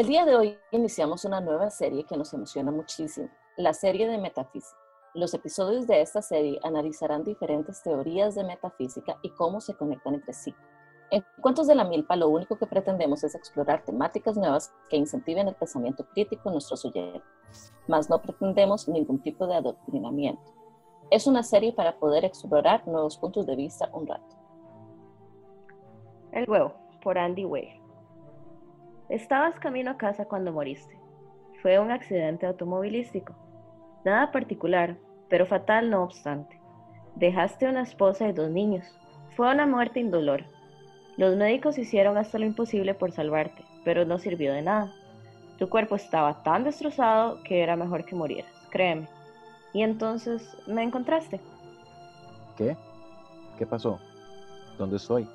El día de hoy iniciamos una nueva serie que nos emociona muchísimo, la serie de metafísica. Los episodios de esta serie analizarán diferentes teorías de metafísica y cómo se conectan entre sí. En Cuentos de la Milpa lo único que pretendemos es explorar temáticas nuevas que incentiven el pensamiento crítico en nuestros oyentes, mas no pretendemos ningún tipo de adoctrinamiento. Es una serie para poder explorar nuevos puntos de vista un rato. El huevo, por Andy Way. Estabas camino a casa cuando moriste. Fue un accidente automovilístico. Nada particular, pero fatal no obstante. Dejaste una esposa y dos niños. Fue una muerte indolora. Los médicos hicieron hasta lo imposible por salvarte, pero no sirvió de nada. Tu cuerpo estaba tan destrozado que era mejor que murieras, créeme. Y entonces me encontraste. ¿Qué? ¿Qué pasó? ¿Dónde estoy?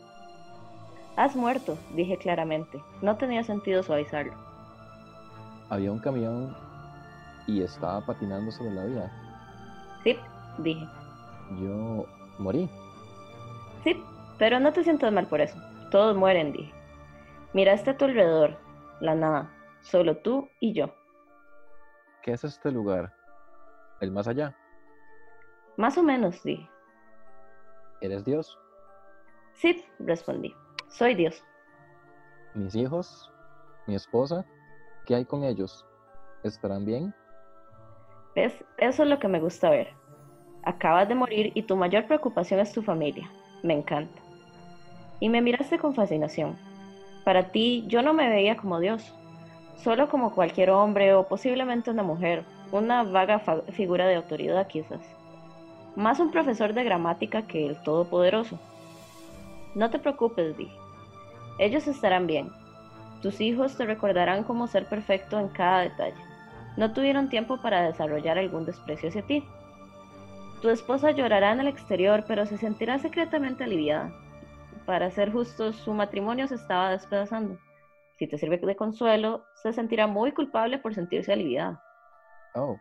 Has muerto, dije claramente. No tenía sentido suavizarlo. Había un camión y estaba patinando sobre la vía. Sí, dije. Yo morí. Sí, pero no te sientas mal por eso. Todos mueren, dije. Miraste a tu alrededor, la nada, solo tú y yo. ¿Qué es este lugar? ¿El más allá? Más o menos, dije. ¿Eres Dios? Sí, respondí. Soy Dios. ¿Mis hijos? ¿Mi esposa? ¿Qué hay con ellos? ¿Estarán bien? ¿Ves? Eso es lo que me gusta ver. Acabas de morir y tu mayor preocupación es tu familia. Me encanta. Y me miraste con fascinación. Para ti, yo no me veía como Dios, solo como cualquier hombre o posiblemente una mujer, una vaga figura de autoridad quizás. Más un profesor de gramática que el Todopoderoso. No te preocupes, dije. Ellos estarán bien. Tus hijos te recordarán como ser perfecto en cada detalle. No tuvieron tiempo para desarrollar algún desprecio hacia ti. Tu esposa llorará en el exterior, pero se sentirá secretamente aliviada. Para ser justos, su matrimonio se estaba despedazando. Si te sirve de consuelo, se sentirá muy culpable por sentirse aliviada. Oh,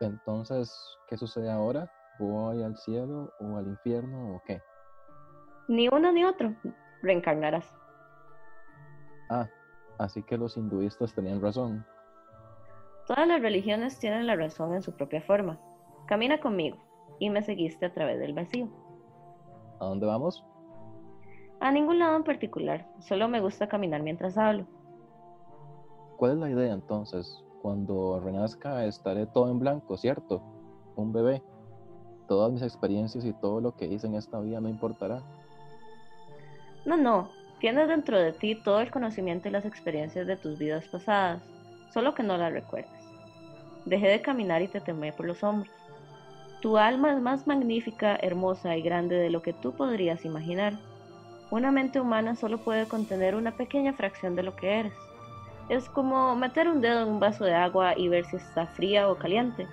entonces, ¿qué sucede ahora? ¿Voy al cielo o al infierno o qué? Ni uno ni otro. Reencarnarás. Ah, así que los hinduistas tenían razón. Todas las religiones tienen la razón en su propia forma. Camina conmigo y me seguiste a través del vacío. ¿A dónde vamos? A ningún lado en particular, solo me gusta caminar mientras hablo. ¿Cuál es la idea entonces? Cuando renazca estaré todo en blanco, ¿cierto? Un bebé. Todas mis experiencias y todo lo que hice en esta vida no importará. No, no, Tienes dentro de ti todo el conocimiento y las experiencias de tus vidas pasadas, solo que no las recuerdas. Dejé de caminar y te temé por los hombros. Tu alma es más magnífica, hermosa y grande de lo que tú podrías imaginar. Una mente humana solo puede contener una pequeña fracción de lo que eres. Es como meter un dedo en un vaso de agua y ver si está fría o caliente.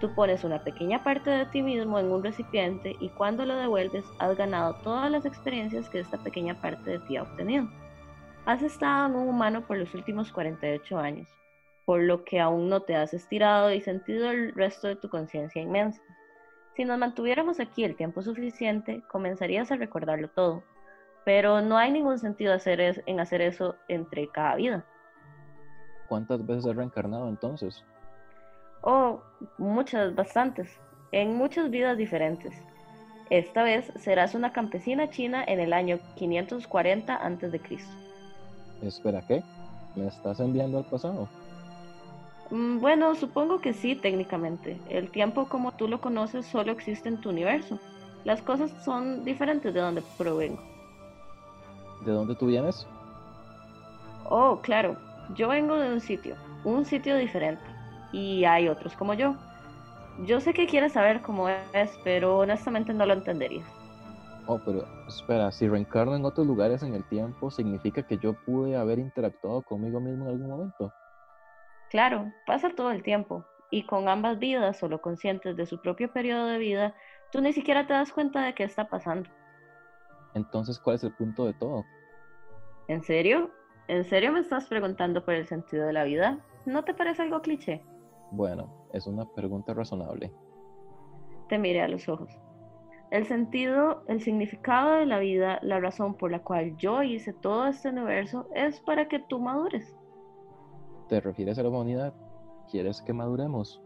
Tú pones una pequeña parte de ti mismo en un recipiente y cuando lo devuelves has ganado todas las experiencias que esta pequeña parte de ti ha obtenido. Has estado en un humano por los últimos 48 años, por lo que aún no te has estirado y sentido el resto de tu conciencia inmensa. Si nos mantuviéramos aquí el tiempo suficiente, comenzarías a recordarlo todo, pero no hay ningún sentido en hacer eso entre cada vida. ¿Cuántas veces has reencarnado entonces? Oh, muchas, bastantes, en muchas vidas diferentes. Esta vez serás una campesina china en el año 540 a.C. Espera, ¿qué? ¿Me estás enviando al pasado? Mm, bueno, supongo que sí, técnicamente. El tiempo como tú lo conoces solo existe en tu universo. Las cosas son diferentes de donde provengo. ¿De dónde tú vienes? Oh, claro. Yo vengo de un sitio, un sitio diferente y hay otros como yo. Yo sé que quieres saber cómo es, pero honestamente no lo entenderías. Oh, pero espera, si reencarno en otros lugares en el tiempo, ¿significa que yo pude haber interactuado conmigo mismo en algún momento? Claro, pasa todo el tiempo, y con ambas vidas, solo conscientes de su propio periodo de vida, tú ni siquiera te das cuenta de qué está pasando. Entonces, ¿cuál es el punto de todo? ¿En serio? ¿En serio me estás preguntando por el sentido de la vida? ¿No te parece algo cliché? Bueno, es una pregunta razonable. Te miré a los ojos. El sentido, el significado de la vida, la razón por la cual yo hice todo este universo es para que tú madures. ¿Te refieres a la humanidad? ¿Quieres que maduremos?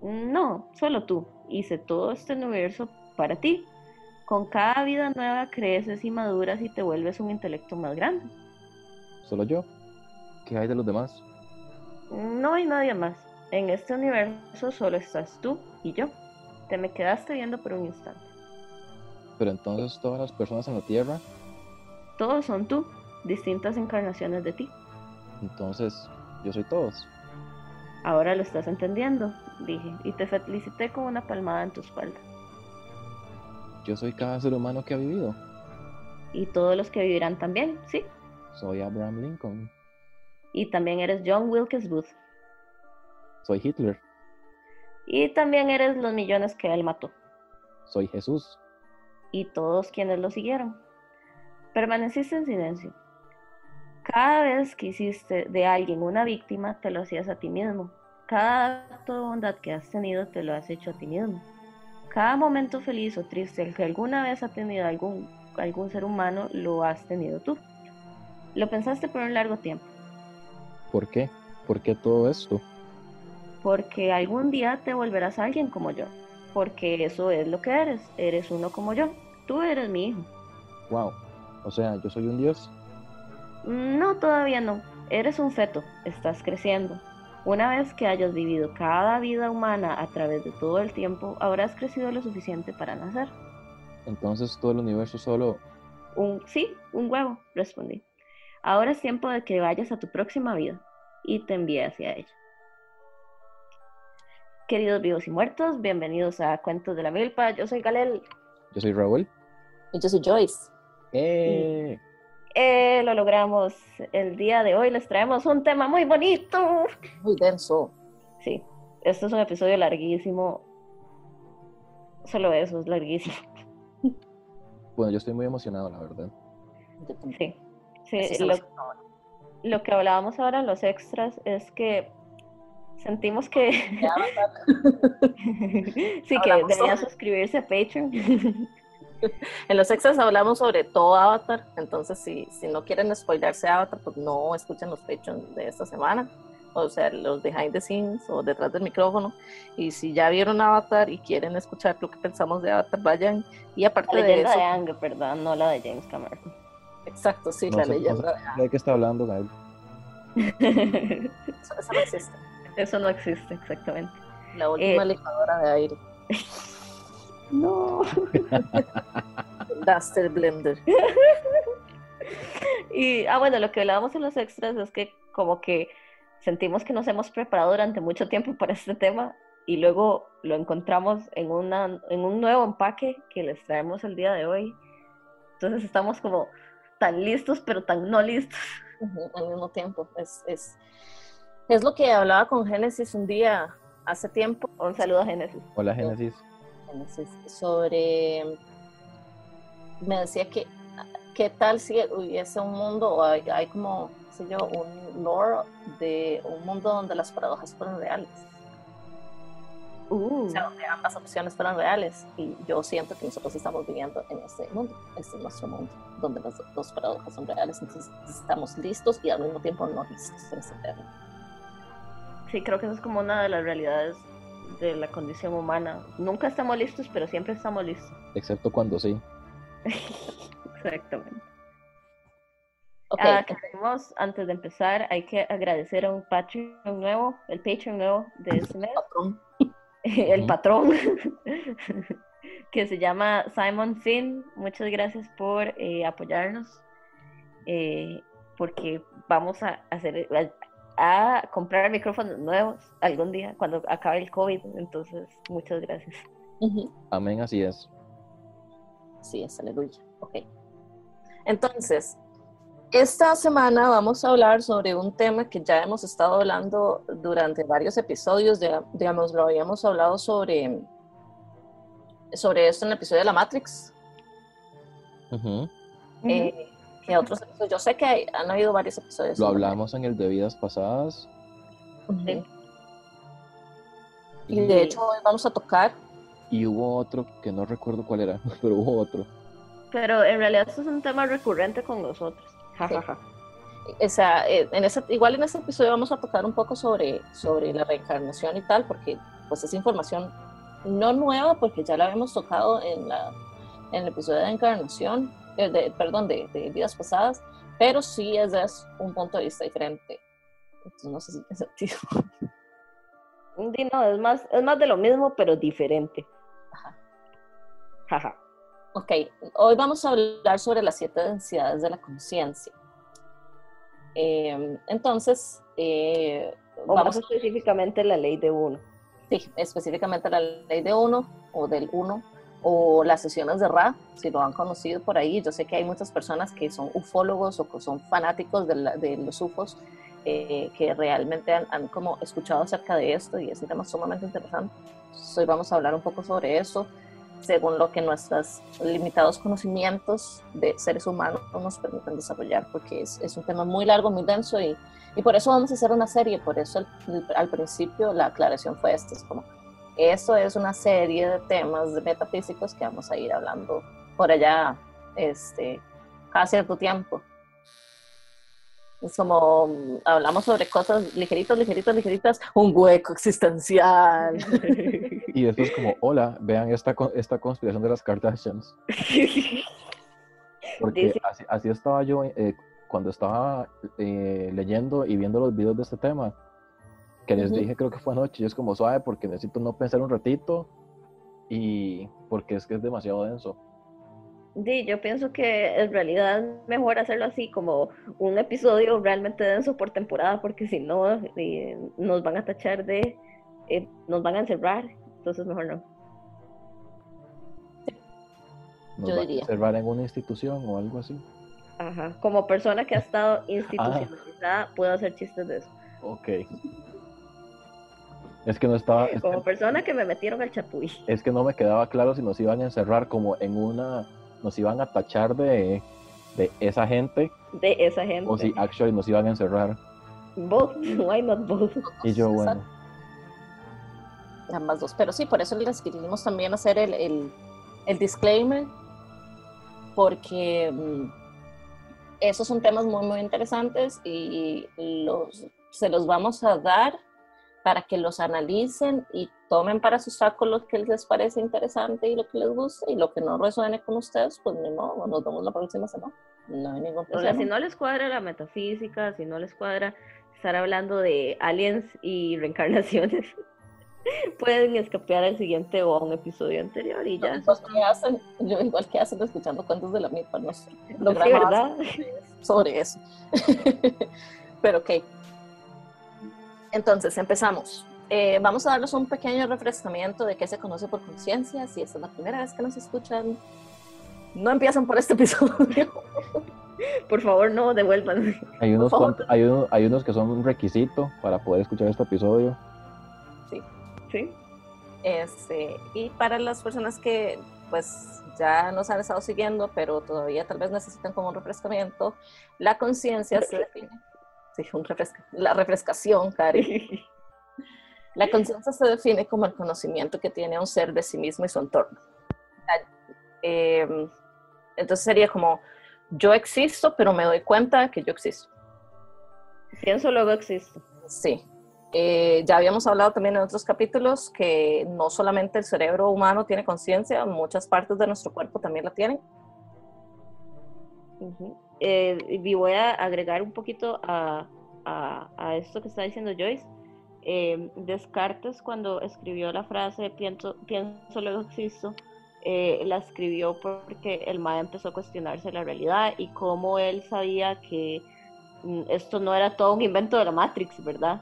No, solo tú. Hice todo este universo para ti. Con cada vida nueva creces y maduras y te vuelves un intelecto más grande. ¿Solo yo? ¿Qué hay de los demás? No hay nadie más. En este universo solo estás tú y yo. Te me quedaste viendo por un instante. Pero entonces todas las personas en la Tierra, Todos son tú, distintas encarnaciones de ti. entonces yo soy todos. Ahora lo estás entendiendo, dije, y te felicité con una palmada en tu espalda. Yo soy cada ser humano que ha vivido. Y todos los que vivirán también, sí. Soy Abraham Lincoln. Y también eres John Wilkes Booth. Soy Hitler. Y también eres los millones que él mató. Soy Jesús. Y todos quienes lo siguieron. Permaneciste en silencio. Cada vez que hiciste de alguien una víctima, te lo hacías a ti mismo. Cada acto de bondad que has tenido, te lo has hecho a ti mismo. Cada momento feliz o triste el que alguna vez ha tenido algún, algún ser humano, lo has tenido tú. Lo pensaste por un largo tiempo, ¿Por qué? ¿Por qué todo esto? Porque algún día te volverás alguien como yo, porque eso es lo que eres, eres uno como yo, tú eres mi hijo. Wow. O sea, yo soy un dios. No, todavía no. Eres un feto, estás creciendo. Una vez que hayas vivido cada vida humana a través de todo el tiempo, habrás crecido lo suficiente para nacer. Entonces todo el universo solo... Un sí, un huevo, respondí. Ahora es tiempo de que vayas a tu próxima vida y te envíe hacia ella. Queridos vivos y muertos, bienvenidos a Cuentos de la Milpa. Yo soy Galel. Yo soy Raúl. Y yo soy Joyce. ¡Eh! Eh, lo logramos. El día de hoy les traemos un tema muy bonito. Muy denso. Sí, este es un episodio larguísimo. Solo eso es larguísimo. Bueno, yo estoy muy emocionado, la verdad. Yo también. Sí, sí, lo que hablábamos ahora en los extras es que sentimos que sí que deberían sobre- suscribirse a Patreon. En los extras hablamos sobre todo Avatar, entonces si, si no quieren spoilarse Avatar, pues no escuchen los Patreon de esta semana, o sea, los behind the scenes o detrás del micrófono. Y si ya vieron Avatar y quieren escuchar lo que pensamos de Avatar, vayan. Y aparte La de leyenda eso, de Aang, ¿verdad? No la de James Cameron. exacto, sí, No la sé- no leyenda sé ¿De qué está hablando, Gael? eso, eso no existe. Eso no existe, exactamente. La última Eh. licuadora de aire, No. Duster Blender. Y, ah, bueno, lo que hablábamos en los extras es que como que sentimos que nos hemos preparado durante mucho tiempo para este tema y luego lo encontramos en, una, en un nuevo empaque que les traemos el día de hoy. Entonces estamos como tan listos, pero tan no listos. Al mismo tiempo. Es, es, es lo que hablaba con Génesis un día hace tiempo. Un saludo a Génesis. Hola, Génesis. Génesis, sobre. Me decía que. ¿Qué tal si hubiese un mundo o hay, hay como, qué sé yo, un lore de un mundo donde las paradojas fueran reales? Uh, O sea, donde ambas opciones fueran reales. Y yo siento que nosotros estamos viviendo en este mundo. Este es nuestro mundo, donde las dos paradojas son reales. Entonces estamos listos y al mismo tiempo no listos para este tema. Sí, creo que eso es como una de las realidades de la condición humana. Nunca estamos listos, pero siempre estamos listos. Excepto cuando sí. Exactamente. Ok, Ah, queremos, antes de empezar, hay que agradecer a un Patreon nuevo, el Patreon nuevo de este mes, patrón. el patrón, que se llama Simon Finn. Muchas gracias por eh, apoyarnos, eh, porque vamos a hacer, a, comprar micrófonos nuevos algún día cuando acabe el COVID. Entonces, muchas gracias. Amén, así es. Sí, es aleluya. Ok. Entonces, esta semana vamos a hablar sobre un tema que ya hemos estado hablando durante varios episodios. De, digamos, lo habíamos hablado sobre, sobre esto en el episodio de la Matrix. Eh, que otros episodios. Yo sé que hay- han habido varios episodios. Lo hablamos en el de vidas pasadas. Ujú. Sí. Y de hecho, hoy vamos a tocar. Y hubo otro que no recuerdo cuál era, pero hubo otro. Pero en realidad esto es un tema recurrente con nosotros. Ja, Sí. ja, ja. o sea, eh, en ese, igual en este episodio vamos a tocar un poco sobre, sobre la reencarnación y tal, porque pues es información no nueva, porque ya la habíamos tocado en, la, en el episodio de encarnación, eh, de, perdón, de, de, vidas pasadas, pero sí es de un punto de vista diferente. Entonces no sé si tiene sentido. No, es más, es más de lo mismo, pero diferente. Ajá. Jaja. Ok, hoy vamos a hablar sobre las siete densidades de la conciencia. Eh, entonces, eh, vamos específicamente la ley de uno. Sí, específicamente la ley de uno o del uno o las sesiones de Ra, si lo han conocido por ahí. Yo sé que hay muchas personas que son ufólogos o que son fanáticos de, de los ufos eh, que realmente han, han, como escuchado acerca de esto y es un tema sumamente interesante. hoy vamos a hablar un poco sobre eso según lo que nuestros limitados conocimientos de seres humanos nos permiten desarrollar, porque es, es un tema muy largo, muy denso y, y, por eso vamos a hacer una serie, por eso al principio la aclaración fue esta, es como, eso es una serie de temas metafísicos que vamos a ir hablando por allá este, cada cierto tiempo. Es como hablamos sobre cosas ligeritas, ligeritas, ligeritas, un hueco existencial. Y después como, hola, vean esta, esta conspiración de las Kardashians. Porque así, estaba yo eh, cuando estaba eh, leyendo y viendo los videos de este tema, que les dije creo que fue anoche, y es como suave porque necesito no pensar un ratito y porque es que es demasiado denso. Sí, yo pienso que en realidad es mejor hacerlo así, como un episodio realmente denso por temporada, porque si no, eh, nos van a tachar de, eh, nos van a encerrar, entonces mejor no. Nos yo diría. A encerrar en una institución o algo así. Ajá, como persona que ha estado ah. institucionalizada, puedo hacer chistes de eso. Ok. Es que no estaba. como persona que me metieron al chapuy. Es que no me quedaba claro si nos iban a encerrar como en una nos iban a tachar de, de esa gente. De esa gente. O si actually nos iban a encerrar. Both, why not both? Y yo, bueno. Ambas dos. Pero sí, por eso les quisimos también hacer el, el, el disclaimer, porque mm, esos son temas muy, muy interesantes y los, se los vamos a dar para que los analicen y tomen para su saco lo que les parece interesante y lo que les guste y lo que no resuene con ustedes, pues no, nos vemos la próxima semana. No hay ningún problema. O sea, si no les cuadra la metafísica, si no les cuadra estar hablando de aliens y reencarnaciones, pueden escapear al siguiente o a un episodio anterior y ya. Igual que hacen, yo igual que hacen escuchando cuentos de la mitad, no sé. Lo ¿verdad? Sobre eso. Pero ok. Entonces, empezamos. Eh, vamos a darles un pequeño refrescamiento de qué se conoce por conciencia. Si esta es la primera vez que nos escuchan, no empiezan por este episodio. por favor, no, devuelvan. Hay unos, hay, hay unos que son un requisito para poder escuchar este episodio. Sí. Sí. Este, y para las personas que pues ya nos han estado siguiendo, pero todavía tal vez necesitan como un refrescamiento, la conciencia se define Sí, un refresca, la refrescación, Cari. La conciencia se define como el conocimiento que tiene un ser de sí mismo y su entorno. Em, entonces sería como, yo existo, pero me doy cuenta que yo existo. Pienso, luego existo. Sí. Eh, ya habíamos hablado también en otros capítulos que no solamente el cerebro humano tiene conciencia, muchas partes de nuestro cuerpo también la tienen. Eh, y voy a agregar un poquito a, esto que está diciendo Joyce. Eh, Descartes cuando escribió la frase pienso, pienso luego existo, eh, la escribió porque el MAE empezó a cuestionarse la realidad y cómo él sabía que mm, esto no era todo un invento de la Matrix, ¿verdad?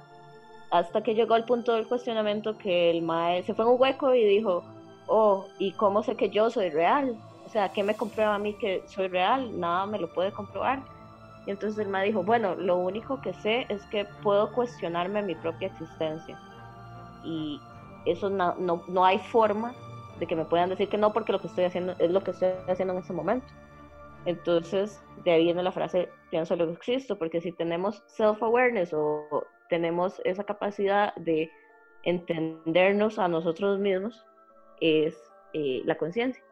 Hasta que llegó al punto del cuestionamiento que el MAE se fue en un hueco y dijo, oh, ¿y cómo sé que yo soy real? O sea, ¿qué me comprueba a mí que soy real? Nada me lo puede comprobar. Y entonces el me dijo, bueno, lo único que sé es que puedo cuestionarme mi propia existencia. Y eso no, no, no hay forma de que me puedan decir que no porque lo que estoy haciendo es lo que estoy haciendo en ese momento. Entonces, de ahí viene la frase, pienso lo que existo, porque si tenemos self-awareness o tenemos esa capacidad de entendernos a nosotros mismos, es eh, la conciencia.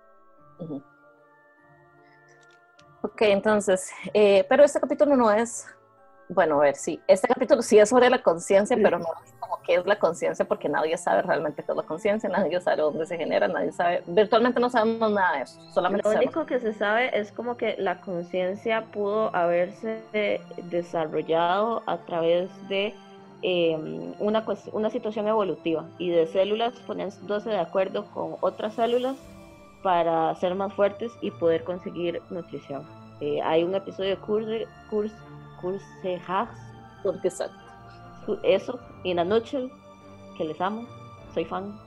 Ok, entonces, eh, pero este capítulo no es bueno, a ver, sí, este capítulo sí es sobre la conciencia, pero no es como qué es la conciencia, porque nadie sabe realmente qué es la conciencia, nadie sabe dónde se genera, nadie sabe, virtualmente no sabemos nada de eso, solamente Lo único que se sabe es como que la conciencia pudo haberse desarrollado a través de eh, una, una situación evolutiva y de células poniéndose de acuerdo con otras células para ser más fuertes y poder conseguir nutrición. Eh, hay un episodio de Curse, Curse, Curse Hacks. Exacto. Eso, y la noche, que les amo, soy fan,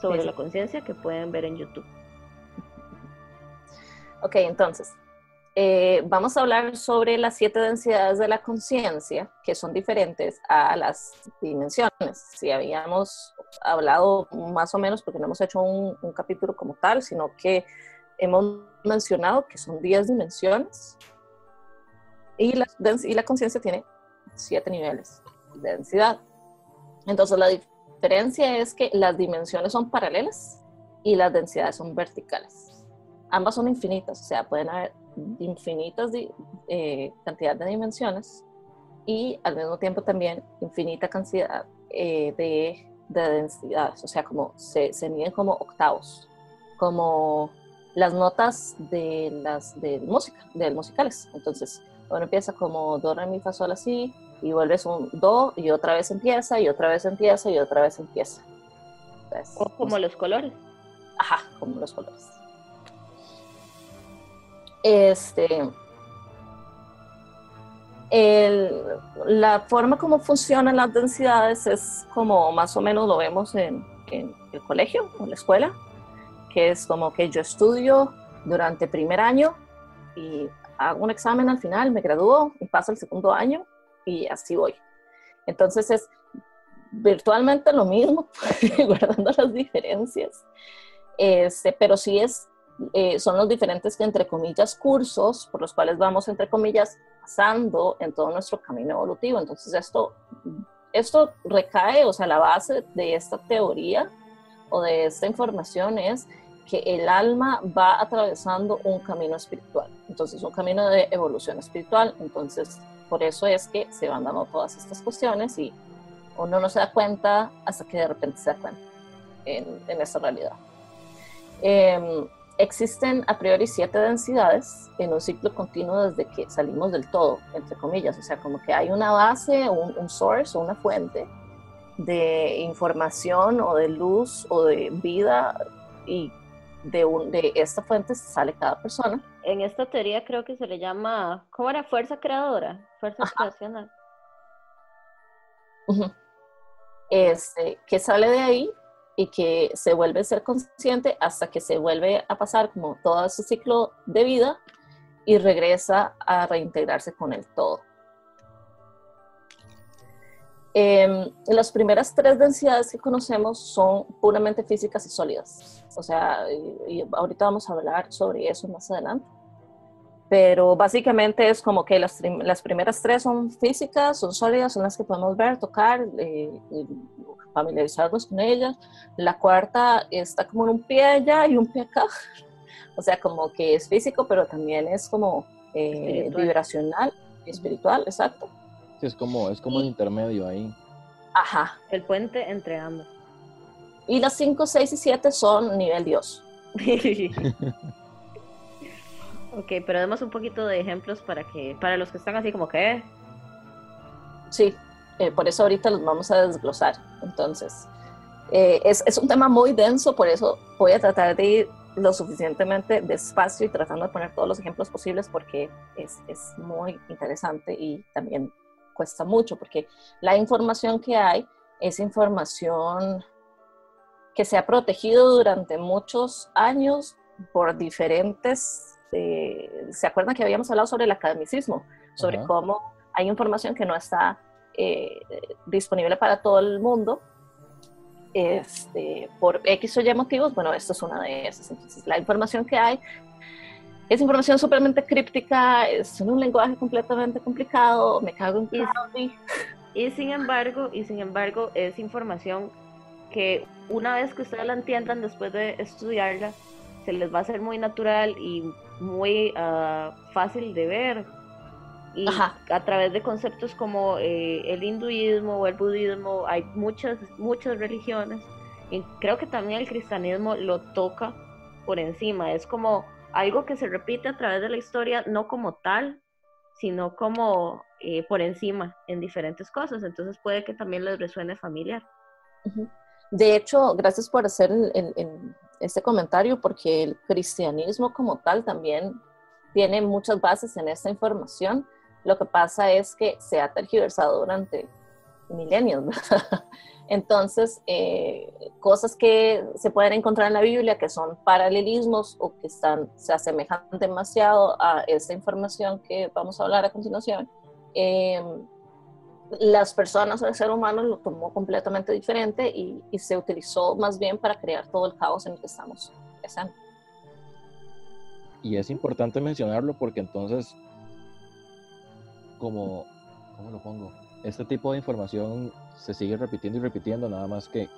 sobre la conciencia que pueden ver en YouTube. Ok, entonces, eh, vamos a hablar sobre las siete densidades de la conciencia, que son diferentes a las dimensiones. Si habíamos hablado más o menos, porque no hemos hecho un, capítulo como tal, sino que hemos mencionado que son 10 dimensiones y la, y la conciencia tiene siete niveles de densidad. Entonces la diferencia es que las dimensiones son paralelas y las densidades son verticales. Ambas son infinitas, o sea, pueden haber infinitas eh, cantidad de dimensiones y al mismo tiempo también infinita cantidad eh, de, densidades, o sea, como se, se, miden como octavos, como las notas de las de música, de musicales. Entonces, uno empieza como do, re, mi, fa, sol, así, y vuelves un do, y otra vez empieza, y otra vez empieza, y otra vez empieza. o como los colores. Ajá, como los colores. Este, la forma como funcionan las densidades es como más o menos lo vemos en, el colegio o la escuela, que es como que yo estudio durante primer año y hago un examen al final, me gradúo y paso el segundo año y así voy. Entonces es virtualmente lo mismo, guardando las diferencias, este, pero sí es eh, son los diferentes, entre comillas, cursos por los cuales vamos, entre comillas, pasando en todo nuestro camino evolutivo. Entonces, esto, esto recae, o sea, la base de esta teoría o de esta información es que el alma va atravesando un camino espiritual. Entonces, un camino de evolución espiritual. Entonces, por eso es que se van dando todas estas cuestiones y uno no se da cuenta hasta que de repente se da cuenta en, en esta realidad. Eh, existen a priori siete densidades en un ciclo continuo desde que salimos del todo, entre comillas, o sea, como que hay una base, un, un source o una fuente de información o de luz o de vida y de, un, de esta fuente sale cada persona. En esta teoría creo que se le llama, ¿cómo era? Fuerza creadora, fuerza creacional. Este, que sale de ahí y que se vuelve a ser consciente hasta que se vuelve a pasar como todo su ciclo de vida y regresa a reintegrarse con el todo. Eh, las primeras tres densidades que conocemos son puramente físicas y sólidas. O sea, y, ahorita vamos a hablar sobre eso más adelante. Pero básicamente es como que las, las primeras tres son físicas, son sólidas, son las que podemos ver, tocar, eh, familiarizarnos con ella. La cuarta está como en un pie allá y un pie acá. O sea, como que es físico, pero también es como eh, vibracional, espiritual, exacto. Sí, es como, es como el intermedio ahí. Ajá. El puente entre ambos. Y las 5, 6 y 7 son nivel Dios. ok, pero demos un poquito de ejemplos para que, para los que están así como que. Sí, eh, por eso ahorita los vamos a desglosar. Entonces, eh, es, es, un tema muy denso, por eso voy a tratar de ir lo suficientemente despacio y tratando de poner todos los ejemplos posibles porque es, es muy interesante y también cuesta mucho porque la información que hay es información que se ha protegido durante muchos años por diferentes, eh, ¿se acuerdan que habíamos hablado sobre el academicismo? Sobre cómo hay información que no está eh, disponible para todo el mundo. Este, por X o Y motivos, bueno, esto es una de esas. Entonces, la información que hay es información supermente críptica, es un lenguaje completamente complicado, me cago en y, y sin embargo, y sin embargo, es información que una vez que ustedes la entiendan después de estudiarla, se les va a hacer muy natural y muy ah, fácil de ver Y a través de conceptos como eh, el hinduismo o el budismo, hay muchas, muchas religiones. Y creo que también el cristianismo lo toca por encima. Es como algo que se repite a través de la historia, no como tal, sino como eh, por encima en diferentes cosas. Entonces puede que también les resuene familiar. De hecho, gracias por hacer este comentario, porque el cristianismo como tal también tiene muchas bases en esta información. Lo que pasa es que se ha tergiversado durante milenios, ¿verdad? Entonces, eh, cosas que se pueden encontrar en la Biblia que son paralelismos o que están, se asemejan demasiado a esta información que vamos a hablar a continuación, eh, las personas o el ser humano lo tomó completamente diferente y, se utilizó más bien para crear todo el caos en el que estamos pensando. Y es importante mencionarlo porque entonces, como, ¿cómo lo pongo? Este tipo de información se sigue repitiendo y repitiendo, nada más que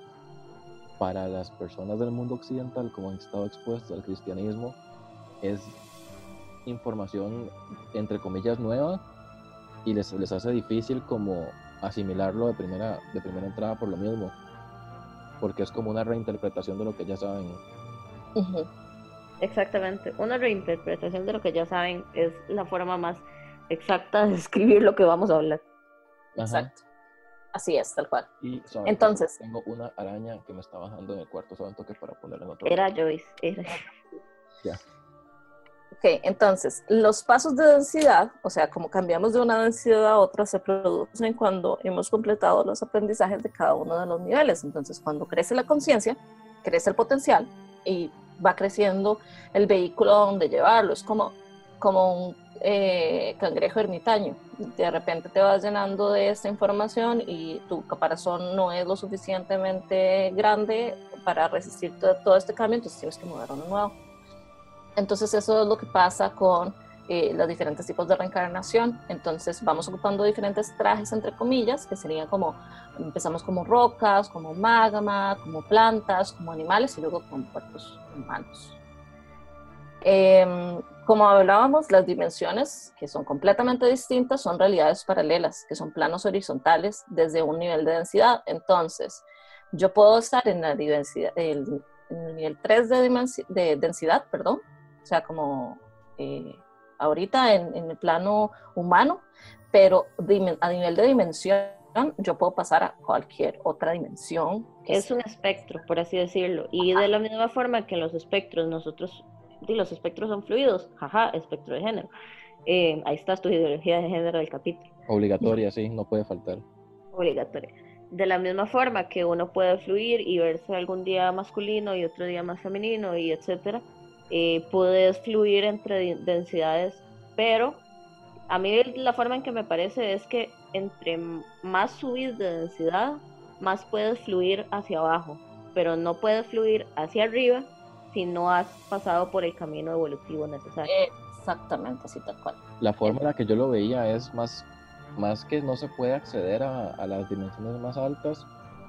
para las personas del mundo occidental, como han estado expuestos al cristianismo, es información, entre comillas, nueva y les, les hace difícil como asimilarlo de primera, de primera entrada por lo mismo, porque es como una reinterpretación de lo que ya saben. Exactamente, una reinterpretación de lo que ya saben es la forma más exacta de escribir lo que vamos a hablar. Exacto. Así es, tal cual. Y, Entonces. Tengo una araña que me está bajando en el cuarto, solo toque para ponerla en otro. Era Joyce, era. Ya. Ok, entonces, los pasos de densidad, o sea, como cambiamos de una densidad a otra, se producen cuando hemos completado los aprendizajes de cada uno de los niveles. Entonces, cuando crece la conciencia, crece el potencial y va creciendo el vehículo donde llevarlo. Es como, como un eh, cangrejo ermitaño. De repente te vas llenando de esta información y tu caparazón no es lo suficientemente grande para resistir todo este cambio, entonces tienes que mover uno nuevo. Entonces eso es lo que pasa con eh, los diferentes tipos de reencarnación. Entonces vamos ocupando diferentes trajes, entre comillas, que serían como, empezamos como rocas, como magma, como plantas, como animales y luego con cuerpos humanos. Em, como hablábamos, las dimensiones, que son completamente distintas, son realidades paralelas, que son planos horizontales desde un nivel de densidad. Entonces, yo puedo estar en, la densidad, el, el nivel 3 de, de densidad, perdón, o sea, como eh, ahorita en, el plano humano, pero a nivel de dimensión yo puedo pasar a cualquier otra dimensión. Es un espectro, por así decirlo. Y de la misma forma que en los espectros nosotros, los espectros son fluidos, jaja, espectro de género. Eh, ahí está tu ideología de género del capítulo. Obligatoria, sí, no puede faltar. Obligatoria. De la misma forma que uno puede fluir y verse algún día masculino y otro día más femenino y etcétera, eh, puedes fluir entre densidades, pero a mí la forma en que me parece es que entre más subís de densidad, más puedes fluir hacia abajo, pero no puedes fluir hacia arriba si no has pasado por el camino evolutivo necesario. Exactamente, así tal cual. La forma en la que yo lo veía es más, más que no se puede acceder a, a las dimensiones más altas,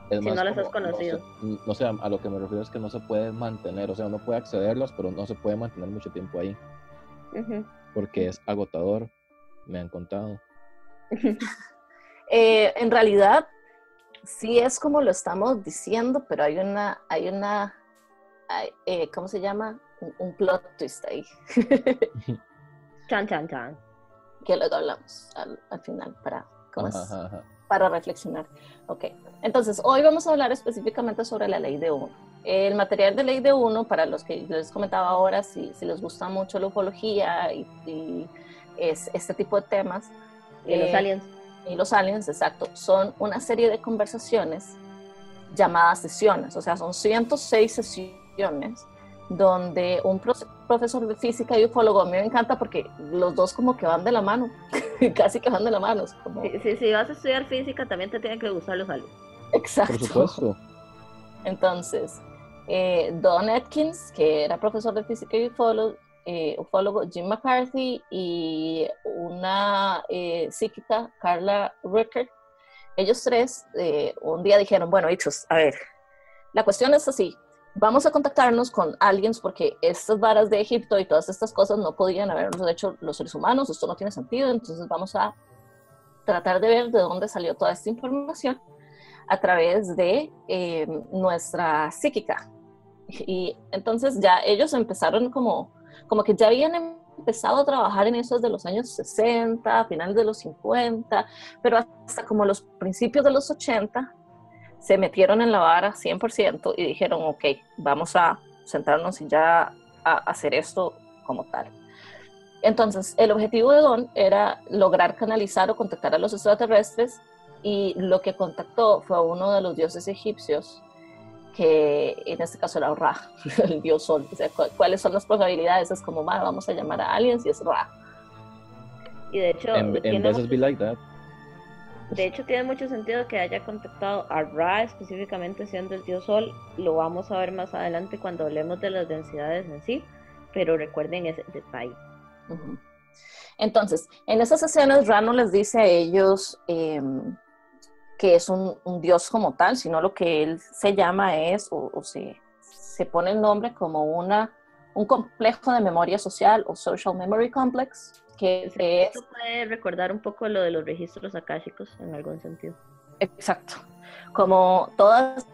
si no las has conocido. No sé, a lo que me refiero es que no se puede mantener, o sea, uno puede accederlas, pero no se puede mantener mucho tiempo ahí. Porque es agotador, me han contado. Eh, en realidad, sí es como lo estamos diciendo, pero hay una, hay una, eh, ¿cómo se llama? Un, plot twist ahí. chan, chan, chan. Que luego hablamos al, final para, para reflexionar. Ok, entonces hoy vamos a hablar específicamente sobre la ley de uno. El material de ley de uno, para los que les comentaba ahora, si, si les gusta mucho la ufología y, es, este tipo de temas. Y los eh, aliens. Y los aliens, exacto. Son una serie de conversaciones llamadas sesiones, o sea, son 106 sesiones donde un profesor de física y ufólogo, a mí me encanta porque los dos como que van de la mano, casi que van de la mano. Si, vas a estudiar física también te tienen que gustar los aliens. Exacto. Por supuesto. Entonces, eh, Don Atkins, que era profesor de física y ufólogo, eh, ufólogo Jim McCarthy y una eh, psíquica, Carla Rickert, ellos tres un día dijeron, bueno, hechos, a ver, la cuestión es así, vamos a contactarnos con aliens porque estas varas de Egipto y todas estas cosas no podían habernos hecho los seres humanos, esto no tiene sentido, entonces vamos a tratar de ver de dónde salió toda esta información a través de eh, nuestra psíquica. Y entonces ya ellos empezaron como, como que ya habían empezado a trabajar en eso desde los años 60, finales de los 50, pero hasta como los principios de los 80 se metieron en la vara 100% y dijeron, ok, vamos a centrarnos y ya a hacer esto como tal. Entonces, el objetivo de Don era lograr canalizar o contactar a los extraterrestres y lo que contactó fue a uno de los dioses egipcios, que en este caso era Ra, el dios sol. O sea, ¿cuáles son las probabilidades? Es como, vamos a llamar a aliens y es Ra. Y de hecho, En, en veces be like that. De hecho, tiene mucho sentido que haya contactado a Ra específicamente siendo el dios Sol. Lo vamos a ver más adelante cuando hablemos de las densidades en sí, pero recuerden ese detalle. Entonces, en esas escenas, Ra no les dice a ellos eh, que es un, un, dios como tal, sino lo que él se llama es, o, o se, se, pone el nombre como una, un complejo de memoria social o social memory complex, que Esto es... puede recordar un poco lo de los registros akáshicos en algún sentido. Exacto. Como todas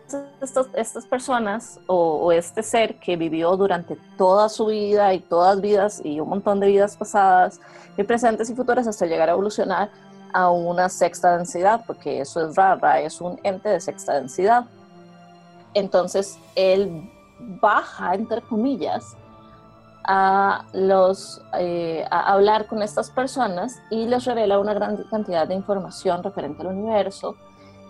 estas, estas personas o, o, este ser que vivió durante toda su vida y todas vidas y un montón de vidas pasadas y presentes y futuras hasta llegar a evolucionar a una sexta densidad, porque eso es Ra es un ente de sexta densidad. Entonces, él baja, entre comillas, a, los, eh, a hablar con estas personas y les revela una gran cantidad de información referente al universo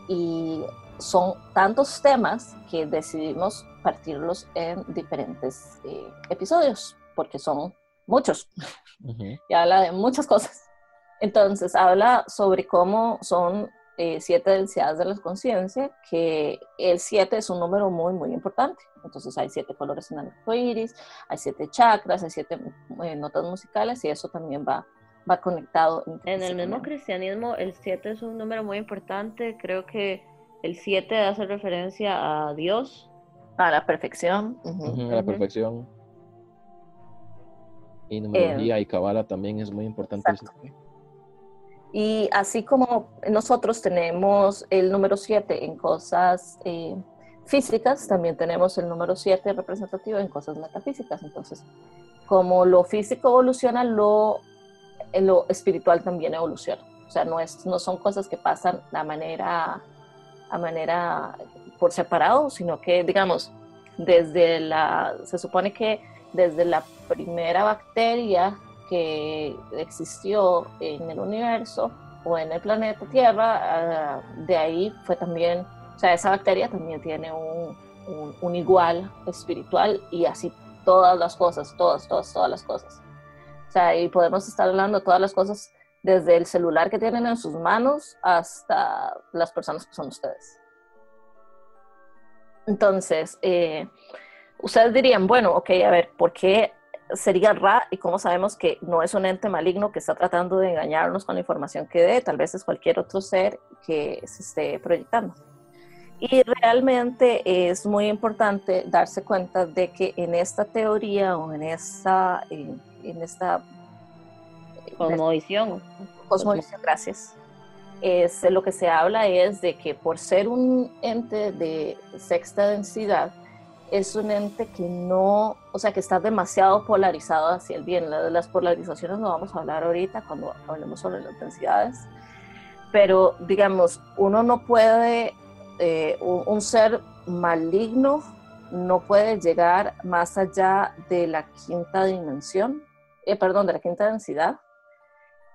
y son tantos temas que decidimos partirlos en diferentes eh, episodios porque son muchos uh -huh. y habla de muchas cosas. Entonces habla sobre cómo son eh, siete densidades de la conciencia, que el siete es un número muy, muy importante. Entonces hay siete colores en el arco iris, hay siete chakras, hay siete eh, notas musicales y eso también va, va conectado. En el mismo cristianismo, el siete es un número muy importante. Creo que el siete hace referencia a Dios. A la perfección. Uh -huh. A la perfección. Y numerología eh, y cabala también es muy importante. Y así como nosotros tenemos el número 7 en cosas eh, físicas, también tenemos el número 7 representativo en cosas metafísicas. Entonces, como lo físico evoluciona, lo, lo espiritual también evoluciona. O sea, no, es, no son cosas que pasan a manera, a manera por separado, sino que, digamos, desde la, se supone que desde la primera bacteria que existió en el universo o en el planeta Tierra, uh, de ahí fue también, o sea, esa bacteria también tiene un, un, igual espiritual y así todas las cosas, todas, todas, todas las cosas. O sea, y podemos estar hablando todas las cosas desde el celular que tienen en sus manos hasta las personas que son ustedes. Entonces, eh, ustedes dirían, bueno, ok, a ver, ¿por qué sería Ra y cómo sabemos que no es un ente maligno que está tratando de engañarnos con la información que dé, tal vez es cualquier otro ser que se esté proyectando. Y realmente es muy importante darse cuenta de que en esta teoría o en esta, en, en esta cosmovisión, cosmovisión, gracias, es, lo que se habla es de que por ser un ente de sexta densidad, es un ente que no, o sea, que está demasiado polarizado hacia el bien. Las polarizaciones no vamos a hablar ahorita cuando hablemos sobre las densidades, pero digamos, uno no puede, eh, un, ser maligno no puede llegar más allá de la quinta dimensión, eh, perdón, de la quinta densidad.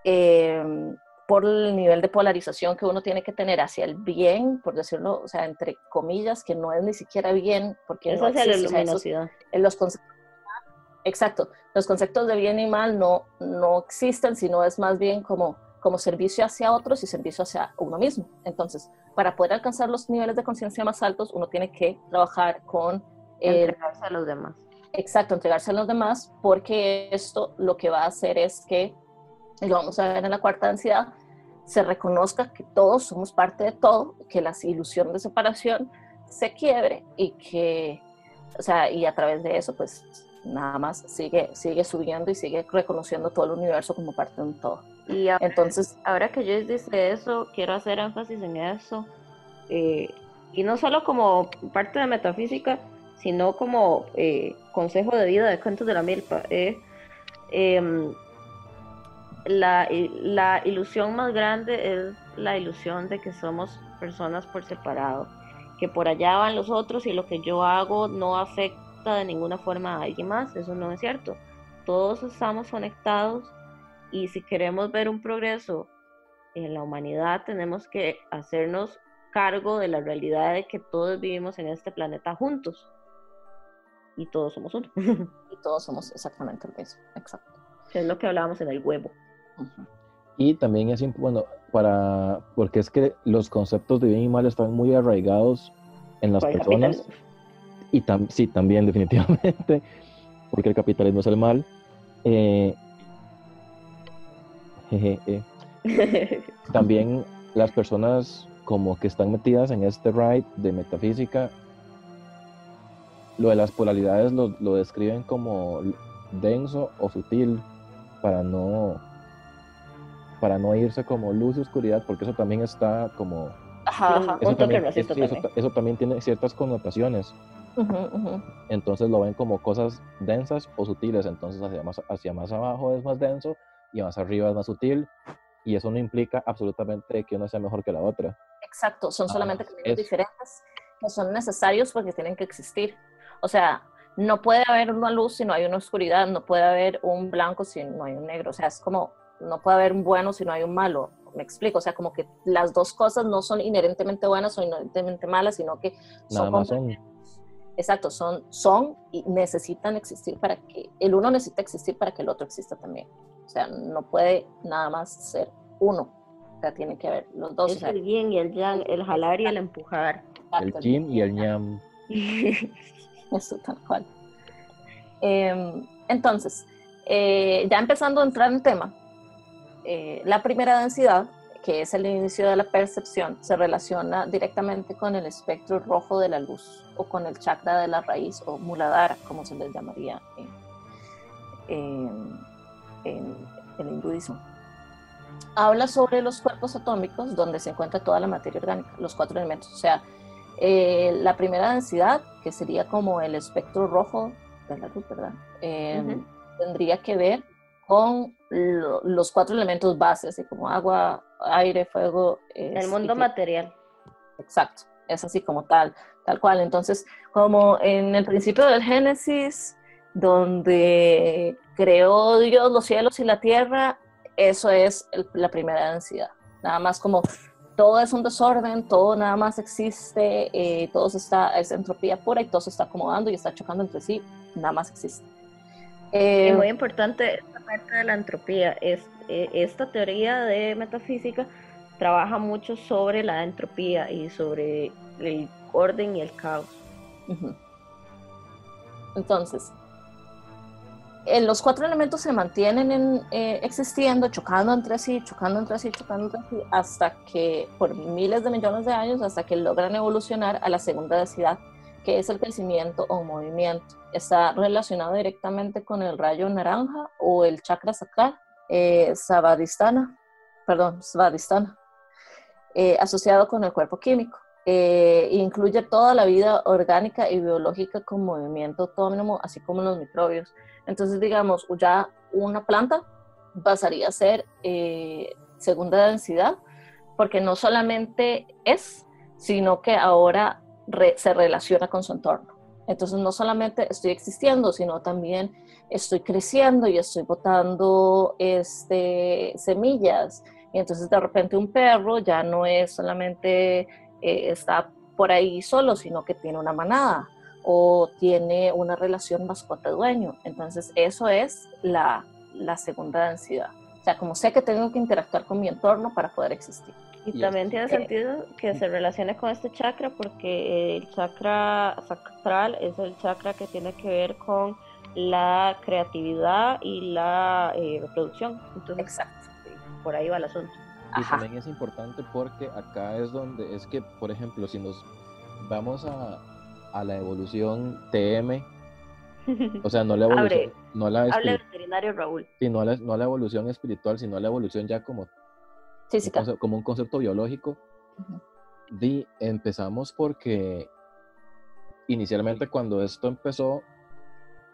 Eh, por el nivel de polarización que uno tiene que tener hacia el bien, por decirlo, o sea, entre comillas, que no es ni siquiera bien, porque Eso no es la luminosidad. en los conceptos, exacto, los conceptos de bien y mal no, no existen, sino es más bien como, como servicio hacia otros y servicio hacia uno mismo. Entonces, para poder alcanzar los niveles de conciencia más altos, uno tiene que trabajar con... Eh, entregarse a los demás. Exacto, entregarse a los demás, porque esto lo que va a hacer es que y lo vamos a ver en la cuarta densidad, se reconozca que todos somos parte de todo, que la ilusión de separación se quiebre y que o sea, y a través de eso, pues nada más sigue, sigue subiendo y sigue reconociendo todo el universo como parte de un todo. Y entonces, ahora que yo dice eso, quiero hacer énfasis en eso. Eh, y no solo como parte de metafísica, sino como eh, consejo de vida de cuentos de la milpa. Eh, em, la, la ilusión más grande es la ilusión de que somos personas por separado, que por allá van los otros y lo que yo hago no afecta de ninguna forma a alguien más, eso no es cierto. Todos estamos conectados y si queremos ver un progreso en la humanidad tenemos que hacernos cargo de la realidad de que todos vivimos en este planeta juntos y todos somos uno. y todos somos exactamente el mismo, exacto. Es lo que hablábamos en el huevo. Y también es bueno para porque es que los conceptos de bien y mal están muy arraigados en las personas. Y sí, también definitivamente, porque el capitalismo es el mal. Eh, también las personas como que están metidas en este ride de metafísica, lo de las polaridades lo, lo describen como denso o sutil para no para no irse como luz y oscuridad, porque eso también está como... eso, también, tiene ciertas connotaciones. Entonces lo ven como cosas densas o sutiles, entonces hacia más, hacia más abajo es más denso y más arriba es más sutil, y eso no implica absolutamente que uno sea mejor que la otra. Exacto, son solamente caminos diferentes que son necesarios porque tienen que existir. O sea, no puede haber una luz si no hay una oscuridad, no puede haber un blanco si no hay un negro. O sea, es como no puede haber un bueno si no hay un malo. Me explico, o sea, como que las dos cosas no son inherentemente buenas o inherentemente malas, sino que son, son. Exacto, son, son y necesitan existir para que el uno necesita existir para que el otro exista también. O sea, no puede nada más ser uno. O sea, tiene que haber los dos. Es el yin y el yang, el jalar y el empujar. el yin y el yang. Eso, tal cual. Em, entonces, eh, ya empezando a entrar en tema, eh, la primera densidad, que es el inicio de la percepción, se relaciona directamente con el espectro rojo de la luz o con el chakra de la raíz o muladhara, como se les llamaría en, el hinduismo. Habla sobre los cuerpos atómicos donde se encuentra toda la materia orgánica, los cuatro elementos. O sea, eh, la primera densidad, que sería como el espectro rojo de la luz, ¿verdad? Eh, tendría que ver con los cuatro elementos bases, así como agua, aire, fuego. el mundo material. Exacto, es así como tal, tal cual. Entonces, como en el principio del Génesis, donde creó Dios los cielos y la tierra, eso es la primera densidad. Nada más como todo es un desorden, todo nada más existe, eh, todo está, es entropía pura y todo se está acomodando y está chocando entre sí, nada más existe. Es eh, muy importante parte de la entropía. Es, e, esta teoría de metafísica trabaja mucho sobre la entropía y sobre el orden y el caos. Entonces, eh, los cuatro elementos se mantienen en, eh, existiendo, chocando entre sí, chocando entre sí, chocando entre sí, hasta que, por miles de millones de años, hasta que logran evolucionar a la segunda densidad, que es el crecimiento o movimiento. Está relacionado directamente con el rayo naranja o el chakra sacral, eh, Savadistana, perdón, Svadhisthana, eh, asociado con el cuerpo químico. Eh, incluye toda la vida orgánica y biológica con movimiento autónomo, así como los microbios. Entonces, digamos, ya una planta pasaría a ser eh, segunda densidad, porque no solamente es, sino que ahora se relaciona con su entorno. Entonces no solamente estoy existiendo, sino también estoy creciendo y estoy botando este, semillas. Y entonces de repente un perro ya no es solamente eh, está por ahí solo, sino que tiene una manada o tiene una relación mascota-dueño. Entonces eso es la, la segunda densidad. O sea, como sé que tengo que interactuar con mi entorno para poder existir. Y, también tiene sentido que se relacione con este chakra porque el chakra sacral es el chakra que tiene que ver con la creatividad y la eh, reproducción. Entonces, Exacto. por ahí va el asunto. Y también es importante porque acá es donde es que, por ejemplo, si nos vamos a, a la evolución TM, o sea, no la evolución, no la Hable veterinario Raúl. Sí, no la, no la evolución espiritual, sino la evolución ya como, Física. como un concepto biológico. Di, empezamos porque inicialmente cuando esto empezó,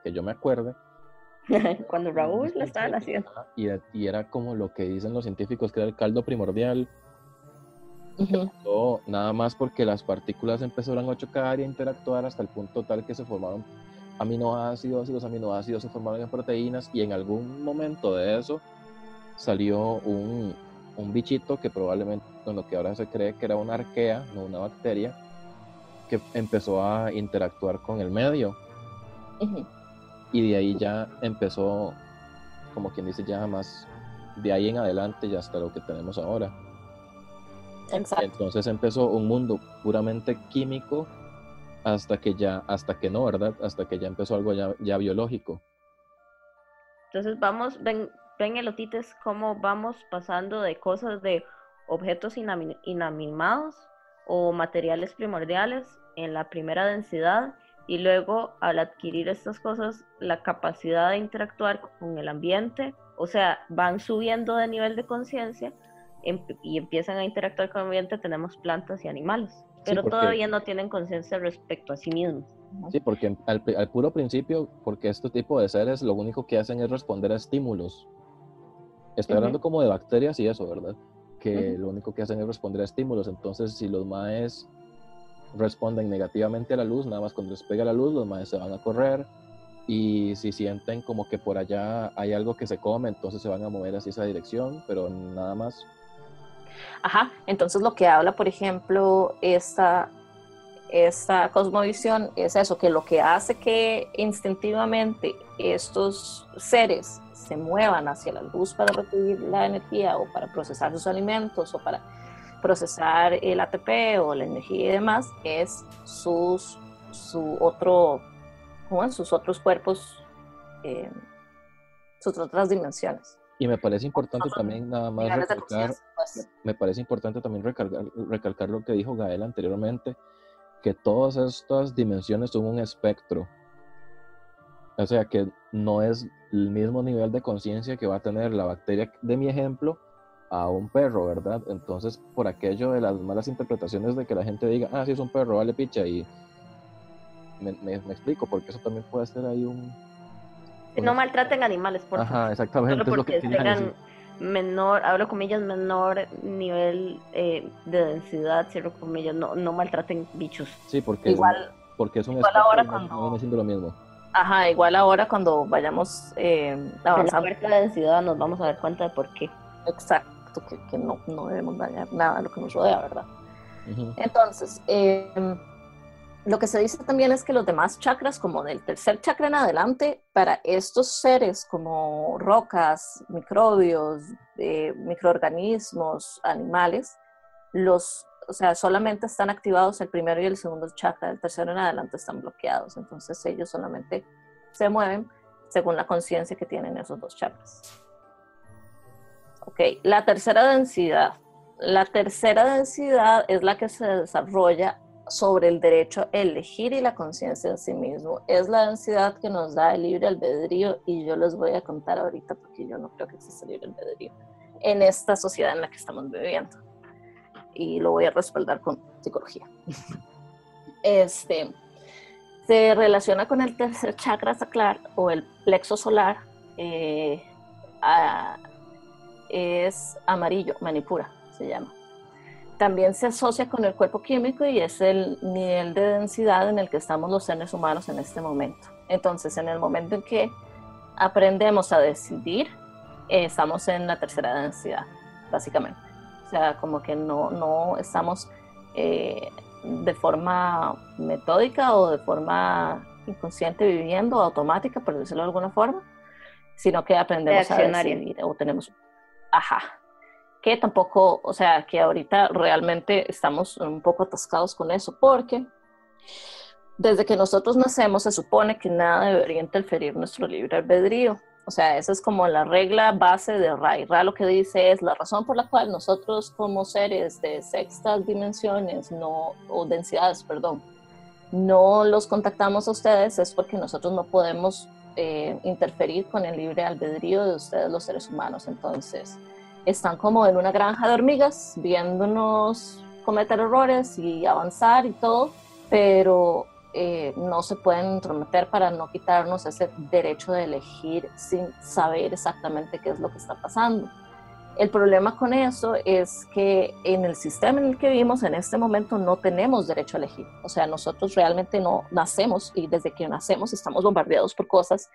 que yo me acuerde, cuando Raúl lo estaba haciendo. Y, y, era como lo que dicen los científicos, que era el caldo primordial. nada más porque las partículas empezaron a chocar y a interactuar hasta el punto tal que se formaron aminoácidos y los aminoácidos se formaron en proteínas y en algún momento de eso salió un, un bichito que probablemente con lo que ahora se cree que era una arquea, no una bacteria, que empezó a interactuar con el medio. Y de ahí ya empezó, como quien dice, ya más de ahí en adelante ya hasta lo que tenemos ahora. Exacto. Entonces empezó un mundo puramente químico hasta que ya, hasta que no, ¿verdad? Hasta que ya empezó algo ya, ya biológico. Entonces vamos, ven, ven elotites, cómo vamos pasando de cosas de objetos inanimados o materiales primordiales en la primera densidad y luego al adquirir estas cosas la capacidad de interactuar con el ambiente, o sea, van subiendo de nivel de conciencia y empiezan a interactuar con el ambiente, tenemos plantas y animales, pero todavía no tienen conciencia respecto a sí mismos. Sí, porque al, puro principio, porque este tipo de seres lo único que hacen es responder a estímulos. Estoy hablando como de bacterias y eso, ¿verdad? Que lo único que hacen es responder a estímulos. Entonces, si los maes responden negativamente a la luz, nada más cuando les pega la luz, los maes se van a correr. Y si sienten como que por allá hay algo que se come, entonces se van a mover hacia esa dirección, pero nada más. Ajá, entonces lo que habla, por ejemplo, esta, esta cosmovisión es eso, que lo que hace que instintivamente estos seres se muevan hacia la luz para recibir la energía o para procesar sus alimentos o para procesar el ATP o la energía y demás es sus, su otro, sus otros cuerpos, eh, sus otras dimensiones. Y me parece importante también nada más recalcar, pues. me parece importante también recalcar, recalcar lo que dijo Gael anteriormente, que todas estas dimensiones son un espectro. O sea que no es el mismo nivel de conciencia que va a tener la bacteria de mi ejemplo a un perro, ¿verdad? Entonces, por aquello de las malas interpretaciones de que la gente diga, ah, sí es un perro, vale picha, y me, me, explico, porque eso también puede ser ahí un... no maltraten animales, por Ajá, exactamente. Solo porque tengan menor, hablo comillas, menor nivel eh, de densidad, cierro comillas, no, no maltraten bichos. Sí, porque, igual, porque es un igual ahora cuando... no siendo lo mismo. Ajá, igual ahora cuando vayamos eh, avanzando. En la de densidad nos vamos a dar cuenta de por qué. Exacto que, no, no, debemos dañar nada de lo que nos rodea, ¿verdad? Entonces, em, lo que se dice también es que los demás chakras, como del tercer chakra en adelante, para estos seres como rocas, microbios, eh, microorganismos, animales, los, o sea, solamente están activados el primero y el segundo chakra, el tercero en adelante están bloqueados, entonces ellos solamente se mueven según la conciencia que tienen esos dos chakras. Ok, la tercera densidad. La tercera densidad es la que se desarrolla sobre el derecho a elegir y la conciencia en sí mismo. Es la densidad que nos da el libre albedrío y yo les voy a contar ahorita porque yo no creo que exista libre albedrío en esta sociedad en la que estamos viviendo. Y lo voy a respaldar con psicología. Este se relaciona con el tercer chakra sacral o el plexo solar. Eh, es amarillo, manipura se llama. También se asocia con el cuerpo químico y es el nivel de densidad en el que estamos los seres humanos en este momento. Entonces, en el momento en que aprendemos a decidir, eh, estamos en la tercera densidad, básicamente. O sea, como que no, no estamos eh, de forma metódica o de forma inconsciente viviendo, automática, por decirlo de alguna forma, sino que aprendemos a decidir o tenemos ajá, que tampoco, o sea, que ahorita realmente estamos un poco atascados con eso, porque desde que nosotros nacemos se supone que nada debería interferir nuestro libre albedrío. O sea, esa es como la regla base de Ray. Ra lo que dice es la razón por la cual nosotros como seres de sextas dimensiones, no, o densidades, perdón, no los contactamos a ustedes es porque nosotros no podemos eh, interferir con el libre albedrío de ustedes los seres humanos. Entonces, están como en una granja de hormigas, viéndonos cometer errores y avanzar y todo, pero eh, no se pueden intrometer para no quitarnos ese derecho de elegir sin saber exactamente qué es lo que está pasando. El problema con eso es que en el sistema en el que vivimos en este momento no tenemos derecho a elegir. O sea, nosotros realmente no nacemos y desde que nacemos estamos bombardeados por cosas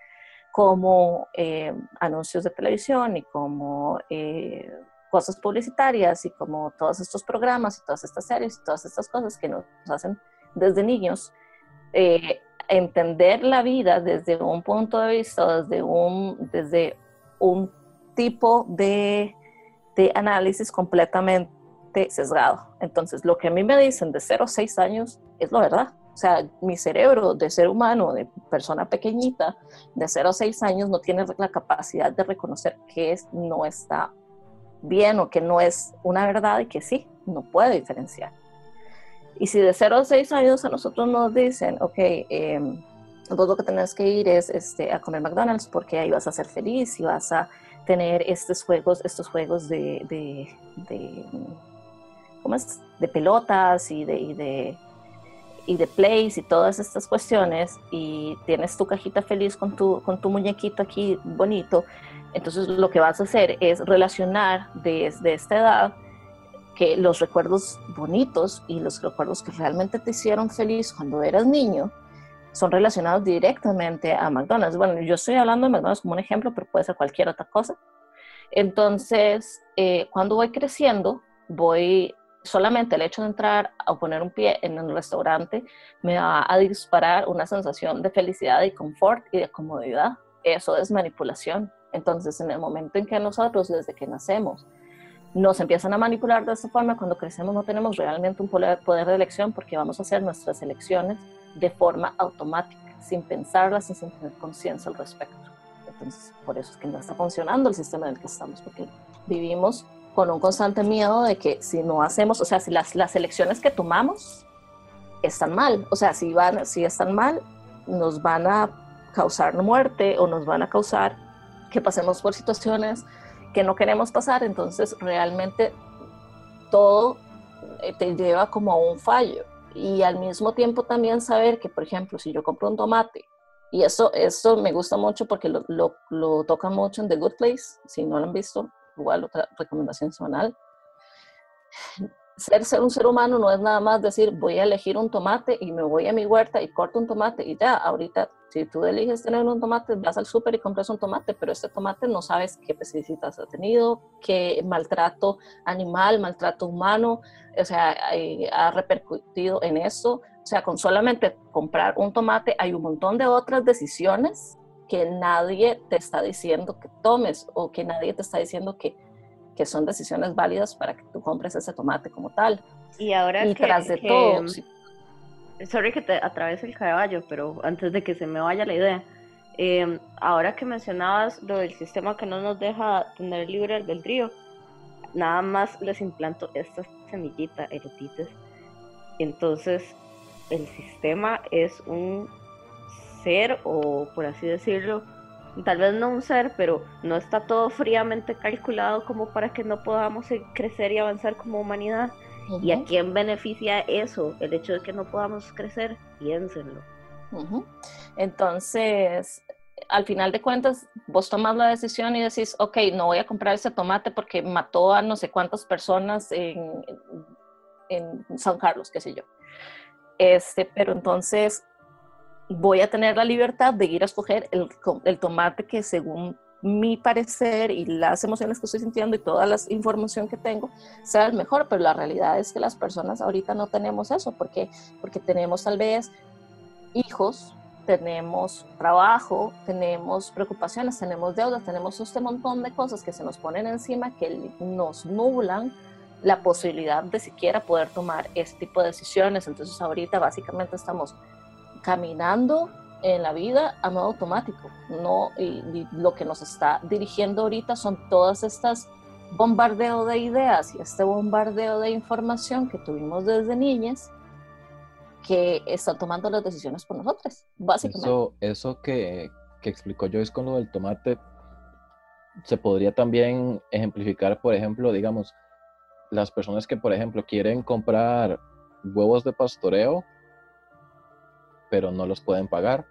como eh, anuncios de televisión y como eh, cosas publicitarias y como todos estos programas y todas estas series y todas estas cosas que nos hacen desde niños eh, entender la vida desde un punto de vista, desde un, desde un tipo de análisis completamente sesgado. Entonces, lo que a mí me dicen de 0 a 6 años es lo verdad. O sea, mi cerebro de ser humano, de persona pequeñita, de 0 a 6 años, no tiene la capacidad de reconocer que no está bien o que no es una verdad y que sí, no puede diferenciar. Y si de 0 a 6 años a nosotros nos dicen, ok, eh, vos lo que tenés que ir es este, a comer McDonald's porque ahí vas a ser feliz y vas a tener estos juegos, estos juegos de, de, de ¿cómo es? de pelotas y de, y de, y de plays y todas estas cuestiones y tienes tu cajita feliz con tu, con tu muñequito aquí bonito, entonces lo que vas a hacer es relacionar desde esta edad que los recuerdos bonitos y los recuerdos que realmente te hicieron feliz cuando eras niño, son relacionados directamente a McDonald's. Bueno, yo estoy hablando de McDonald's como un ejemplo, pero puede ser cualquier otra cosa. Entonces, eh, cuando voy creciendo, voy solamente el hecho de entrar a poner un pie en un restaurante me va a disparar una sensación de felicidad y confort y de comodidad. Eso es manipulación. Entonces, en el momento en que nosotros, desde que nacemos, nos empiezan a manipular de esta forma, cuando crecemos no tenemos realmente un poder, de elección porque vamos a hacer nuestras elecciones de forma automática, sin pensarlas y sin tener conciencia al respecto. Entonces, por eso es que no está funcionando el sistema en el que estamos, porque vivimos con un constante miedo de que si no hacemos, o sea, si las, las elecciones que tomamos están mal, o sea, si, van, si están mal, nos van a causar muerte o nos van a causar que pasemos por situaciones que no queremos pasar, entonces realmente todo eh, te lleva como a un fallo y al mismo tiempo también saber que, por ejemplo, si yo compro un tomate, y eso, eso me gusta mucho porque lo, lo, lo toca mucho en The Good Place, si no lo han visto, igual otra recomendación semanal. Ser, ser un ser humano no es nada más decir voy a elegir un tomate y me voy a mi huerta y corto un tomate y ya, ahorita si tú eliges tener un tomate, vas al súper y compras un tomate, pero este tomate no sabes qué pesticidas ha tenido, qué maltrato animal, maltrato humano, o sea, ha repercutido en eso. O sea, con solamente comprar un tomate hay un montón de otras decisiones que nadie te está diciendo que tomes o que nadie te está diciendo que, que son decisiones válidas para que tú compres ese tomate como tal. Y ahora y que, tras de todo, sorry que te atravese el caballo, pero antes de que se me vaya la idea, em, ahora que mencionabas lo del sistema que no nos deja tener libre albedrío, nada más les implanto esta semillita, erotites. Entonces, el sistema es un ser, o por así decirlo, tal vez no un ser, pero no está todo fríamente calculado como para que no podamos crecer y avanzar como humanidad ¿Y a quién beneficia eso? El hecho de que no podamos crecer, piénsenlo. Entonces, al final de cuentas, vos tomas la decisión y decís, ok, no voy a comprar ese tomate porque mató a no sé cuántas personas en, en San Carlos, qué sé yo. Este, pero entonces voy a tener la libertad de ir a escoger el, el tomate que según mi parecer y las emociones que estoy sintiendo y toda la información que tengo sea el mejor, pero la realidad es que las personas ahorita no tenemos eso, porque porque tenemos tal vez hijos, tenemos trabajo, tenemos preocupaciones, tenemos deudas, tenemos este montón de cosas que se nos ponen encima que nos nublan la posibilidad de siquiera poder tomar este tipo de decisiones. Entonces ahorita básicamente estamos caminando en la vida a modo automático. No, y, lo que nos está dirigiendo ahorita son todas estas bombardeo de ideas y este bombardeo de información que tuvimos desde niñas que están tomando las decisiones por nosotros, básicamente. Eso, eso que, que explicó Joyce con lo del tomate, se podría también ejemplificar, por ejemplo, digamos, las personas que, por ejemplo, quieren comprar huevos de pastoreo, pero no los pueden pagar.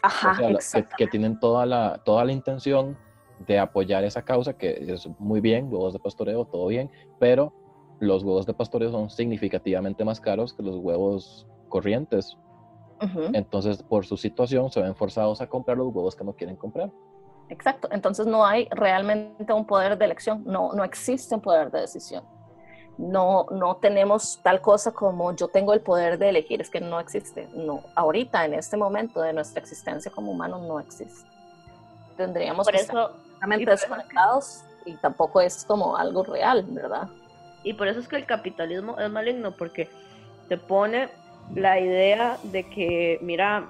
Ajá, o sea, que, que, tienen toda la, toda la intención de apoyar esa causa, que es muy bien, huevos de pastoreo, todo bien, pero los huevos de pastoreo son significativamente más caros que los huevos corrientes. Entonces, por su situación, se ven forzados a comprar los huevos que no quieren comprar. Exacto. Entonces, no hay realmente un poder de elección, no, no existe un poder de decisión. No, no tenemos tal cosa como yo tengo el poder de elegir, es que no existe. No, ahorita, en este momento de nuestra existencia como humanos, no existe. Tendríamos por que eso, estar completamente desconectados y tampoco es como algo real, ¿verdad? Y por eso es que el capitalismo es maligno, porque te pone la idea de que, mira,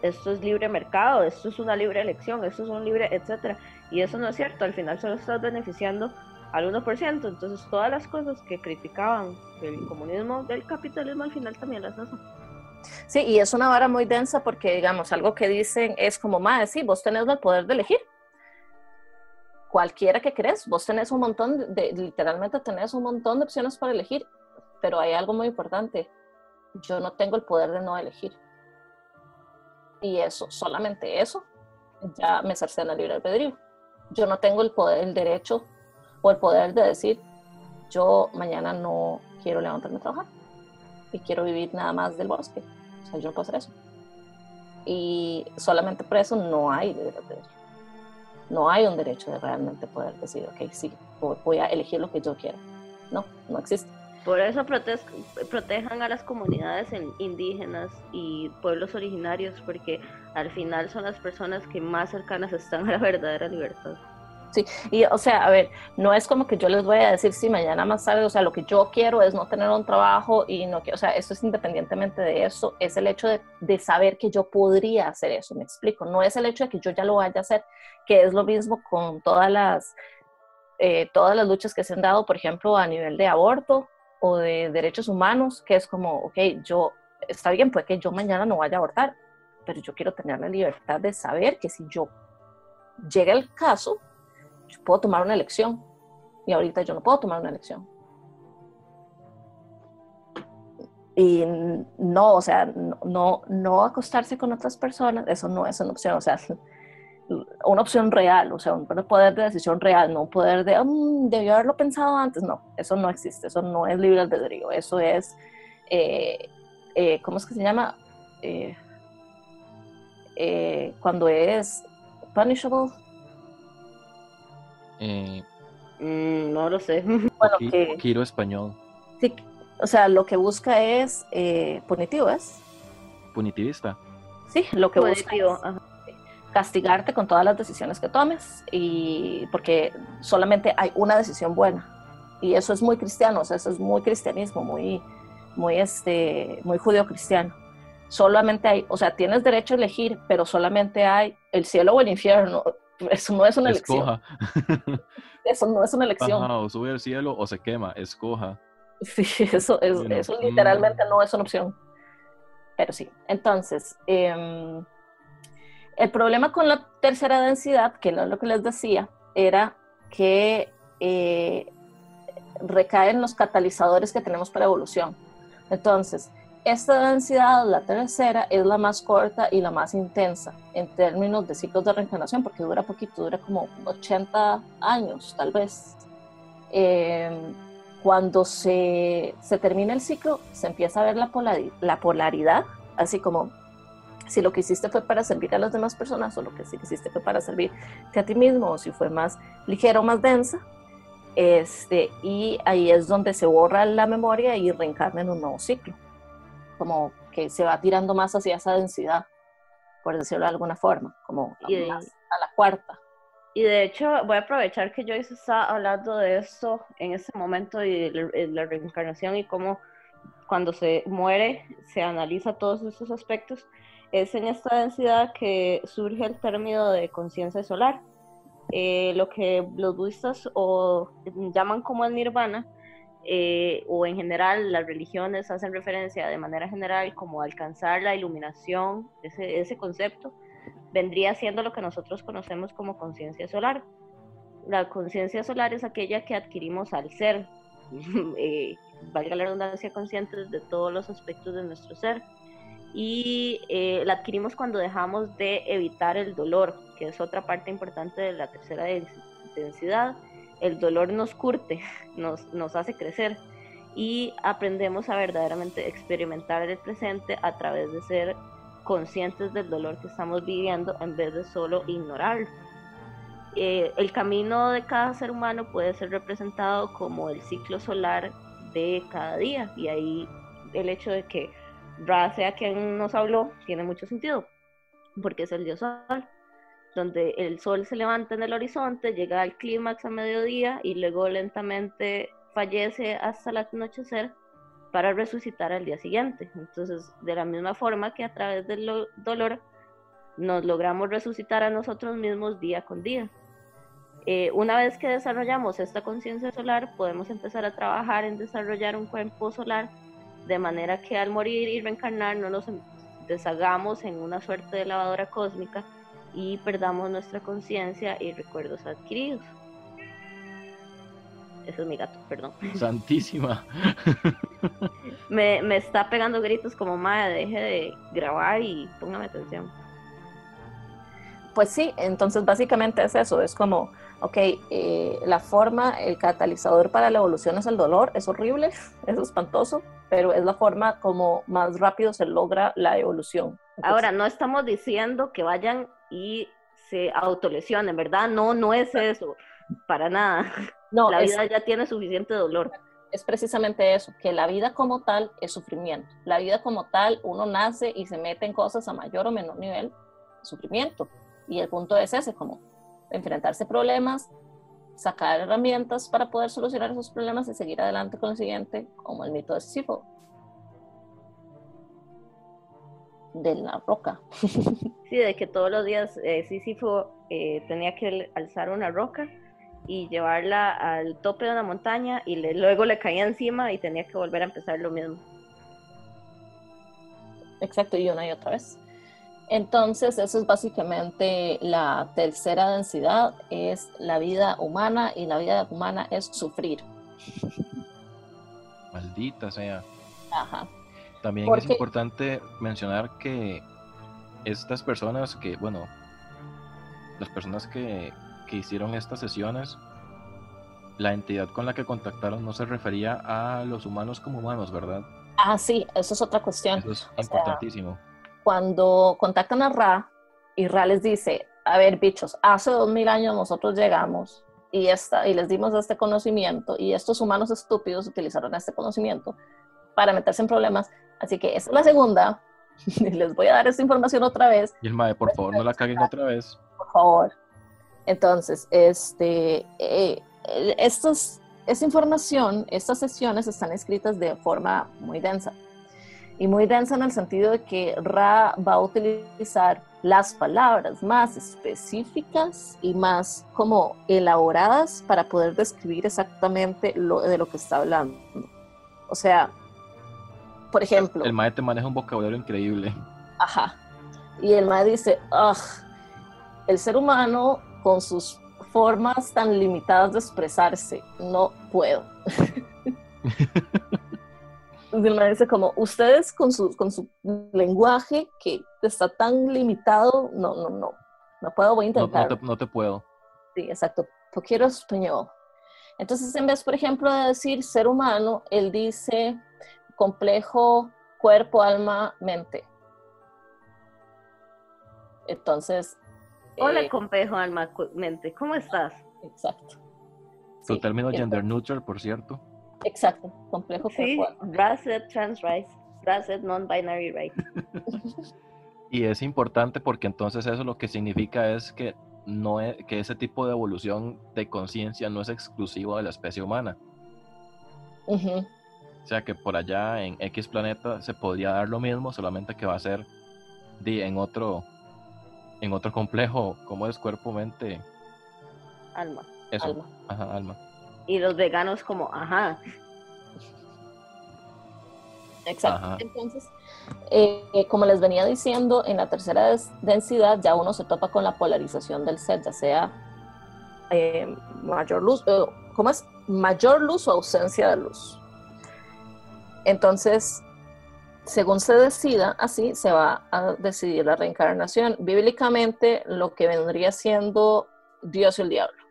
esto es libre mercado, esto es una libre elección, esto es un libre, etcétera. Y eso no es cierto, al final solo estás beneficiando al 1%. Entonces, todas las cosas que criticaban del comunismo, del capitalismo, al final también las hacen. Sí, y es una vara muy densa porque, digamos, algo que dicen es como, más, sí, vos tenés el poder de elegir. Cualquiera que crees, vos tenés un montón de, literalmente tenés un montón de opciones para elegir, pero hay algo muy importante. Yo no tengo el poder de no elegir. Y eso, solamente eso, ya me cercena libre albedrío. Yo no tengo el poder, el derecho o el poder de decir, yo mañana no quiero levantarme a trabajar y quiero vivir nada más del bosque. O sea, yo no puedo hacer eso. Y solamente por eso no hay. No hay un derecho de realmente poder decir, ok, sí, voy a elegir lo que yo quiero. No, no existe. Por eso protejan a las comunidades indígenas y pueblos originarios, porque al final son las personas que más cercanas están a la verdadera libertad. Sí, y o sea, a ver, no es como que yo les voy a decir si mañana más tarde, o sea, lo que yo quiero es no tener un trabajo y no quiero, o sea, eso es independientemente de eso, es el hecho de, de, saber que yo podría hacer eso, me explico, no es el hecho de que yo ya lo vaya a hacer, que es lo mismo con todas las, eh, todas las luchas que se han dado, por ejemplo, a nivel de aborto o de derechos humanos, que es como, ok, yo, está bien, puede que yo mañana no vaya a abortar, pero yo quiero tener la libertad de saber que si yo llega el caso, yo puedo tomar una elección. Y ahorita yo no puedo tomar una elección. Y no, o sea, no, no acostarse con otras personas, eso no es una opción, o sea, una opción real, o sea, un poder de decisión real, no un poder de, um, haberlo pensado antes, no, eso no existe, eso no es libre albedrío, eso es, eh, eh, ¿cómo es que se llama? Eh, cuando es punishable, eh, mm, no lo sé. Bueno, que, español. Sí, o sea, lo que busca es eh, punitivo, ¿es? Punitivista. Sí, lo que busca es castigarte con todas las decisiones que tomes y porque solamente hay una decisión buena y eso es muy cristiano, o sea, eso es muy cristianismo, muy, muy, este, muy judío cristiano. Solamente hay, o sea, tienes derecho a elegir, pero solamente hay el cielo o el infierno eso no es una elección. Eso no es una elección. o sube al cielo o se quema, escoja. Sí, eso, es, eso mm. literalmente no es una opción. Pero sí, entonces, em, el problema con la tercera densidad, que no es lo que les decía, era que eh, recaen los catalizadores que tenemos para evolución. Entonces, esta densidad, la tercera, es la más corta y la más intensa en términos de ciclos de reencarnación, porque dura poquito, dura como 80 años tal vez. Em, cuando se, se, termina el ciclo, se empieza a ver la, la polaridad, así como si lo que hiciste fue para servir a las demás personas o lo que hiciste fue para servirte a ti mismo, o si fue más ligero o más densa. Este, y ahí es donde se borra la memoria y reencarna en un nuevo ciclo como que se va tirando más hacia esa densidad, por decirlo de alguna forma, como a la cuarta. Y de hecho, voy a aprovechar que Joyce está hablando de esto en este momento y de la reencarnación y cómo cuando se muere se analiza todos estos aspectos. Es en esta densidad que surge el término de conciencia solar. Eh, lo que los budistas o llaman como el nirvana eh, o en general las religiones hacen referencia de manera general como alcanzar la iluminación, ese, concepto, vendría siendo lo que nosotros conocemos como conciencia solar. La conciencia solar es aquella que adquirimos al ser, eh, valga la redundancia, conscientes de todos los aspectos de nuestro ser. Y eh, la adquirimos cuando dejamos de evitar el dolor, que es otra parte importante de la tercera densidad. El dolor nos curte, nos, nos hace crecer y aprendemos a verdaderamente experimentar el presente a través de ser conscientes del dolor que estamos viviendo en vez de solo ignorarlo. Eh, el camino de cada ser humano puede ser representado como el ciclo solar de cada día y ahí el hecho de que Ra sea quien nos habló tiene mucho sentido porque es el dios sol donde el sol se levanta en el horizonte, llega al clímax a mediodía y luego lentamente fallece hasta el anochecer para resucitar al día siguiente. Entonces, de la misma forma que a través del dolor nos logramos resucitar a nosotros mismos día con día. Eh, una vez que desarrollamos esta conciencia solar, podemos empezar a trabajar en desarrollar un cuerpo solar de manera que al morir y reencarnar no nos deshagamos en una suerte de lavadora cósmica y perdamos nuestra conciencia y recuerdos adquiridos. Eso es mi gato, perdón. Santísima. me, me está pegando gritos como, madre, deje de grabar y póngame atención. Pues sí, entonces básicamente es eso, es como, ok, eh, la forma, el catalizador para la evolución es el dolor, es horrible, es espantoso, pero es la forma como más rápido se logra la evolución. Ahora, no estamos diciendo que vayan y se autolesionen, ¿verdad? No, no es eso, para nada. No, la vida ya tiene suficiente dolor. Es precisamente eso, que la vida como tal es sufrimiento. La vida como tal, uno nace y se mete en cosas a mayor o menor nivel, sufrimiento. Y el punto es ese, como enfrentarse a problemas, sacar herramientas para poder solucionar esos problemas y seguir adelante con el siguiente, como el mito de Sísifo. De la roca. Sí, de que todos los días eh, Sísifo eh, tenía que alzar una roca y llevarla al tope de una montaña y luego le caía encima y tenía que volver a empezar lo mismo. Exacto, y una y otra vez. Entonces, eso es básicamente la tercera densidad, es la vida humana y la vida humana es sufrir. Maldita sea. Ajá. También es importante mencionar que estas personas que, bueno, las personas que, hicieron estas sesiones, la entidad con la que contactaron no se refería a los humanos como humanos, ¿verdad? Ah, sí, eso es otra cuestión. Eso es importantísimo. cuando contactan a Ra y Ra les dice, a ver, bichos, hace dos mil años nosotros llegamos y, esta, y les dimos este conocimiento y estos humanos estúpidos utilizaron este conocimiento para meterse en problemas Así que esa es la segunda. Les voy a dar esta información otra vez. Y el MAE, por favor, no la caguen otra vez. Por favor. Entonces, este, eh, estos, esta información, estas sesiones están escritas de forma muy densa. Y muy densa en el sentido de que Ra va a utilizar las palabras más específicas y más como elaboradas para poder describir exactamente lo, de lo que está hablando. O sea, por ejemplo. El maestro maneja un vocabulario increíble. Ajá. Y el maestro dice, el ser humano con sus formas tan limitadas de expresarse, no puedo. el maestro dice como, ustedes con su, con su lenguaje que está tan limitado, no, no, no, no puedo, voy a intentar. No, no, te, puedo. Sí, exacto, quiero español. Entonces, en vez, por ejemplo, de decir ser humano, él dice complejo cuerpo, alma, mente. Entonces... Hola, eh, complejo alma, mente. ¿Cómo estás? Exacto. Su término gender neutral, por cierto. Exacto, complejo sí, cuerpo. Trans rights, raset, non-binary right. y es importante porque entonces eso lo que significa es que no es, que ese tipo de evolución de conciencia no es exclusivo de la especie humana. O sea que por allá en X planeta se podría dar lo mismo, solamente que va a ser en otro en otro complejo, como es cuerpo, mente, alma. Eso, alma. Ajá, alma. Y los veganos como, ajá. Exacto. Entonces, eh, como les venía diciendo, en la tercera densidad ya uno se topa con la polarización del set, ya sea eh, mayor luz, eh, ¿cómo es? Mayor luz o ausencia de luz. Entonces, según se decida, así se va a decidir la reencarnación. Bíblicamente, lo que vendría siendo Dios y el diablo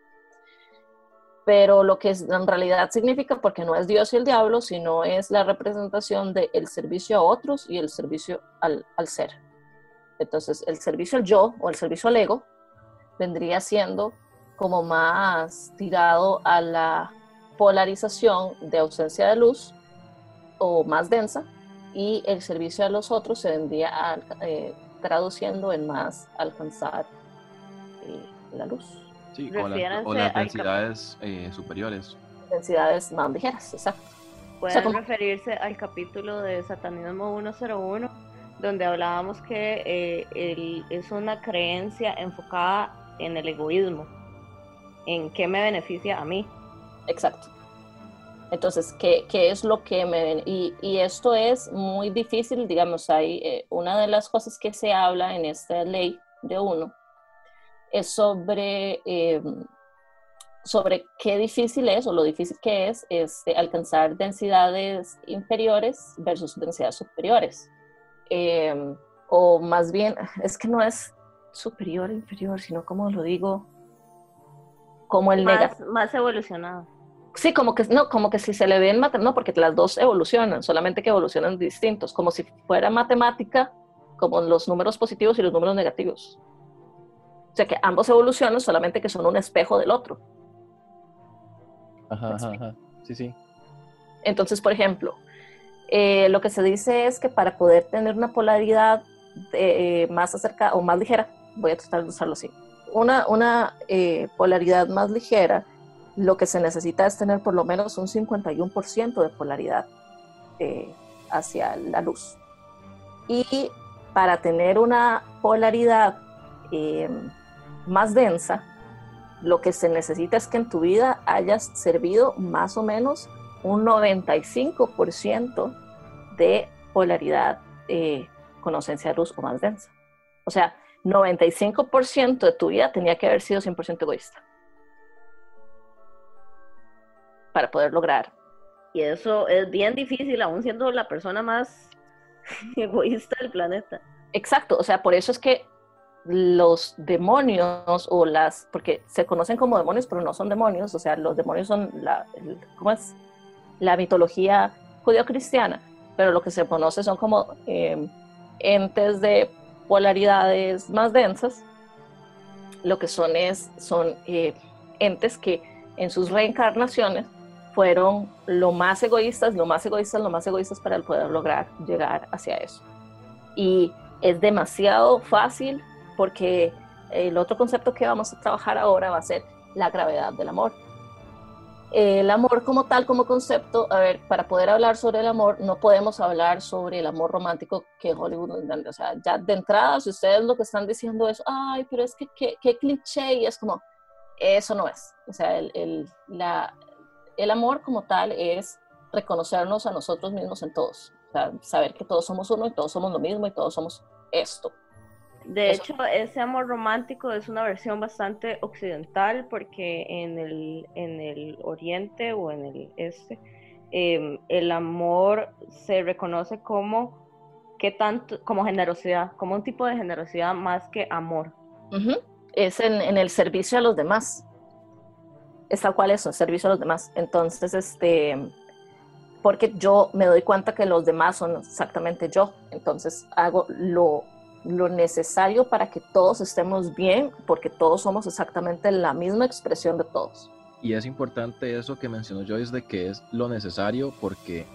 pero lo que en realidad significa, porque no es Dios y el diablo, sino es la representación del servicio a otros y el servicio al, ser. Entonces, el servicio al yo o el servicio al ego vendría siendo como más tirado a la polarización de ausencia de luz o más densa, y el servicio a los otros se vendría eh, traduciendo en más alcanzar eh, la luz. Sí, o, las densidades eh, superiores. Densidades más ligeras, exacto. Pueden referirse al capítulo de Satanismo 101, donde hablábamos que eh, es una creencia enfocada en el egoísmo, en qué me beneficia a mí. Exacto. Entonces, ¿qué, qué es lo que me... Y, y, esto es muy difícil, digamos, hay eh, una de las cosas que se habla en esta ley de uno es sobre, eh, sobre qué difícil es o lo difícil que es este, alcanzar densidades inferiores versus densidades superiores. Eh, o más bien, es que no es superior, inferior, sino como lo digo, como el más, Más evolucionado. Sí, como que, no, como que si se le ve en matemática, no, porque las dos evolucionan, solamente que evolucionan distintos, como si fuera matemática, como los números positivos y los números negativos. O sea que ambos evolucionan, solamente que son un espejo del otro. Ajá, ajá, Sí, sí. Entonces, por ejemplo, eh, lo que se dice es que para poder tener una polaridad eh, más acerca o más ligera, voy a tratar de usarlo así, una, una eh, polaridad más ligera, lo que se necesita es tener por lo menos un 51% de polaridad hacia la luz. Y para tener una polaridad más densa, lo que se necesita es que en tu vida hayas servido más o menos un 95% de polaridad eh, con ausencia de luz o más densa. O sea, 95% de tu vida tenía que haber sido 100% egoísta para poder lograr. Y eso es bien difícil, aún siendo la persona más egoísta del planeta. Exacto, o sea, por eso es que los demonios o las, porque se conocen como demonios, pero no son demonios, o sea, los demonios son la, ¿cómo es? La mitología judío-cristiana, pero lo que se conoce son como em, entes de polaridades más densas, lo que son es, son eh, entes que en sus reencarnaciones fueron lo más egoístas, lo más egoístas, lo más egoístas para poder lograr llegar hacia eso. Y es demasiado fácil porque el otro concepto que vamos a trabajar ahora va a ser la gravedad del amor. El amor como tal, como concepto, a ver, para poder hablar sobre el amor, no podemos hablar sobre el amor romántico que Hollywood. O sea, ya de entrada, si ustedes lo que están diciendo es, ay, pero es que qué, cliché, y es como, eso no es. O sea, el, el, la, el amor como tal es reconocernos a nosotros mismos en todos. O sea, saber que todos somos uno y todos somos lo mismo y todos somos esto. De hecho, ese amor romántico es una versión bastante occidental porque en el, en el oriente o en el este, em, el amor se reconoce como ¿qué tanto, como generosidad, como un tipo de generosidad más que amor. Es en, en, el servicio a los demás. Es tal cual eso, servicio a los demás. Entonces, este, porque yo me doy cuenta que los demás son exactamente yo. Entonces hago lo lo necesario para que todos estemos bien, porque todos somos exactamente la misma expresión de todos. Y es importante eso que mencionó Joyce de que es lo necesario porque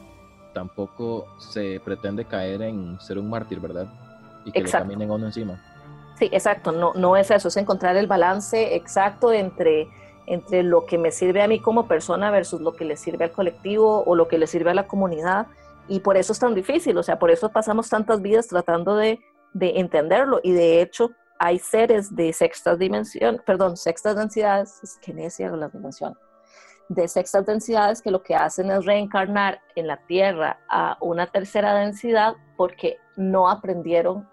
tampoco se pretende caer en ser un mártir, ¿verdad? Y que le caminen uno encima. Sí, exacto, no, no es eso, es encontrar el balance exacto entre, entre lo que me sirve a mí como persona versus lo que le sirve al colectivo o lo que le sirve a la comunidad. Y por eso es tan difícil, o sea, por eso pasamos tantas vidas tratando de de entenderlo y de hecho hay seres de sextas dimensión, perdón, sextas densidades, es que necia la dimensión, de sextas densidades que lo que hacen es reencarnar en la Tierra a una tercera densidad porque no aprendieron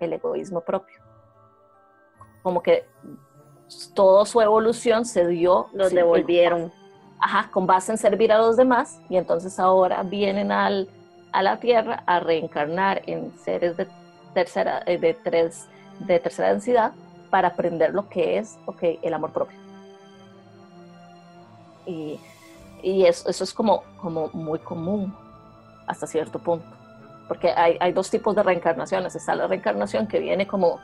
el egoísmo propio. Como que toda su evolución se dio. Los devolvieron. Ajá, con base en servir a los demás y entonces ahora vienen al, a la Tierra a reencarnar en seres de tercera, eh, de tres, de tercera densidad para aprender lo que es okay, el amor propio. Y, y eso, eso, es como, como muy común hasta cierto punto, porque hay, hay, dos tipos de reencarnaciones. Está la reencarnación que viene como,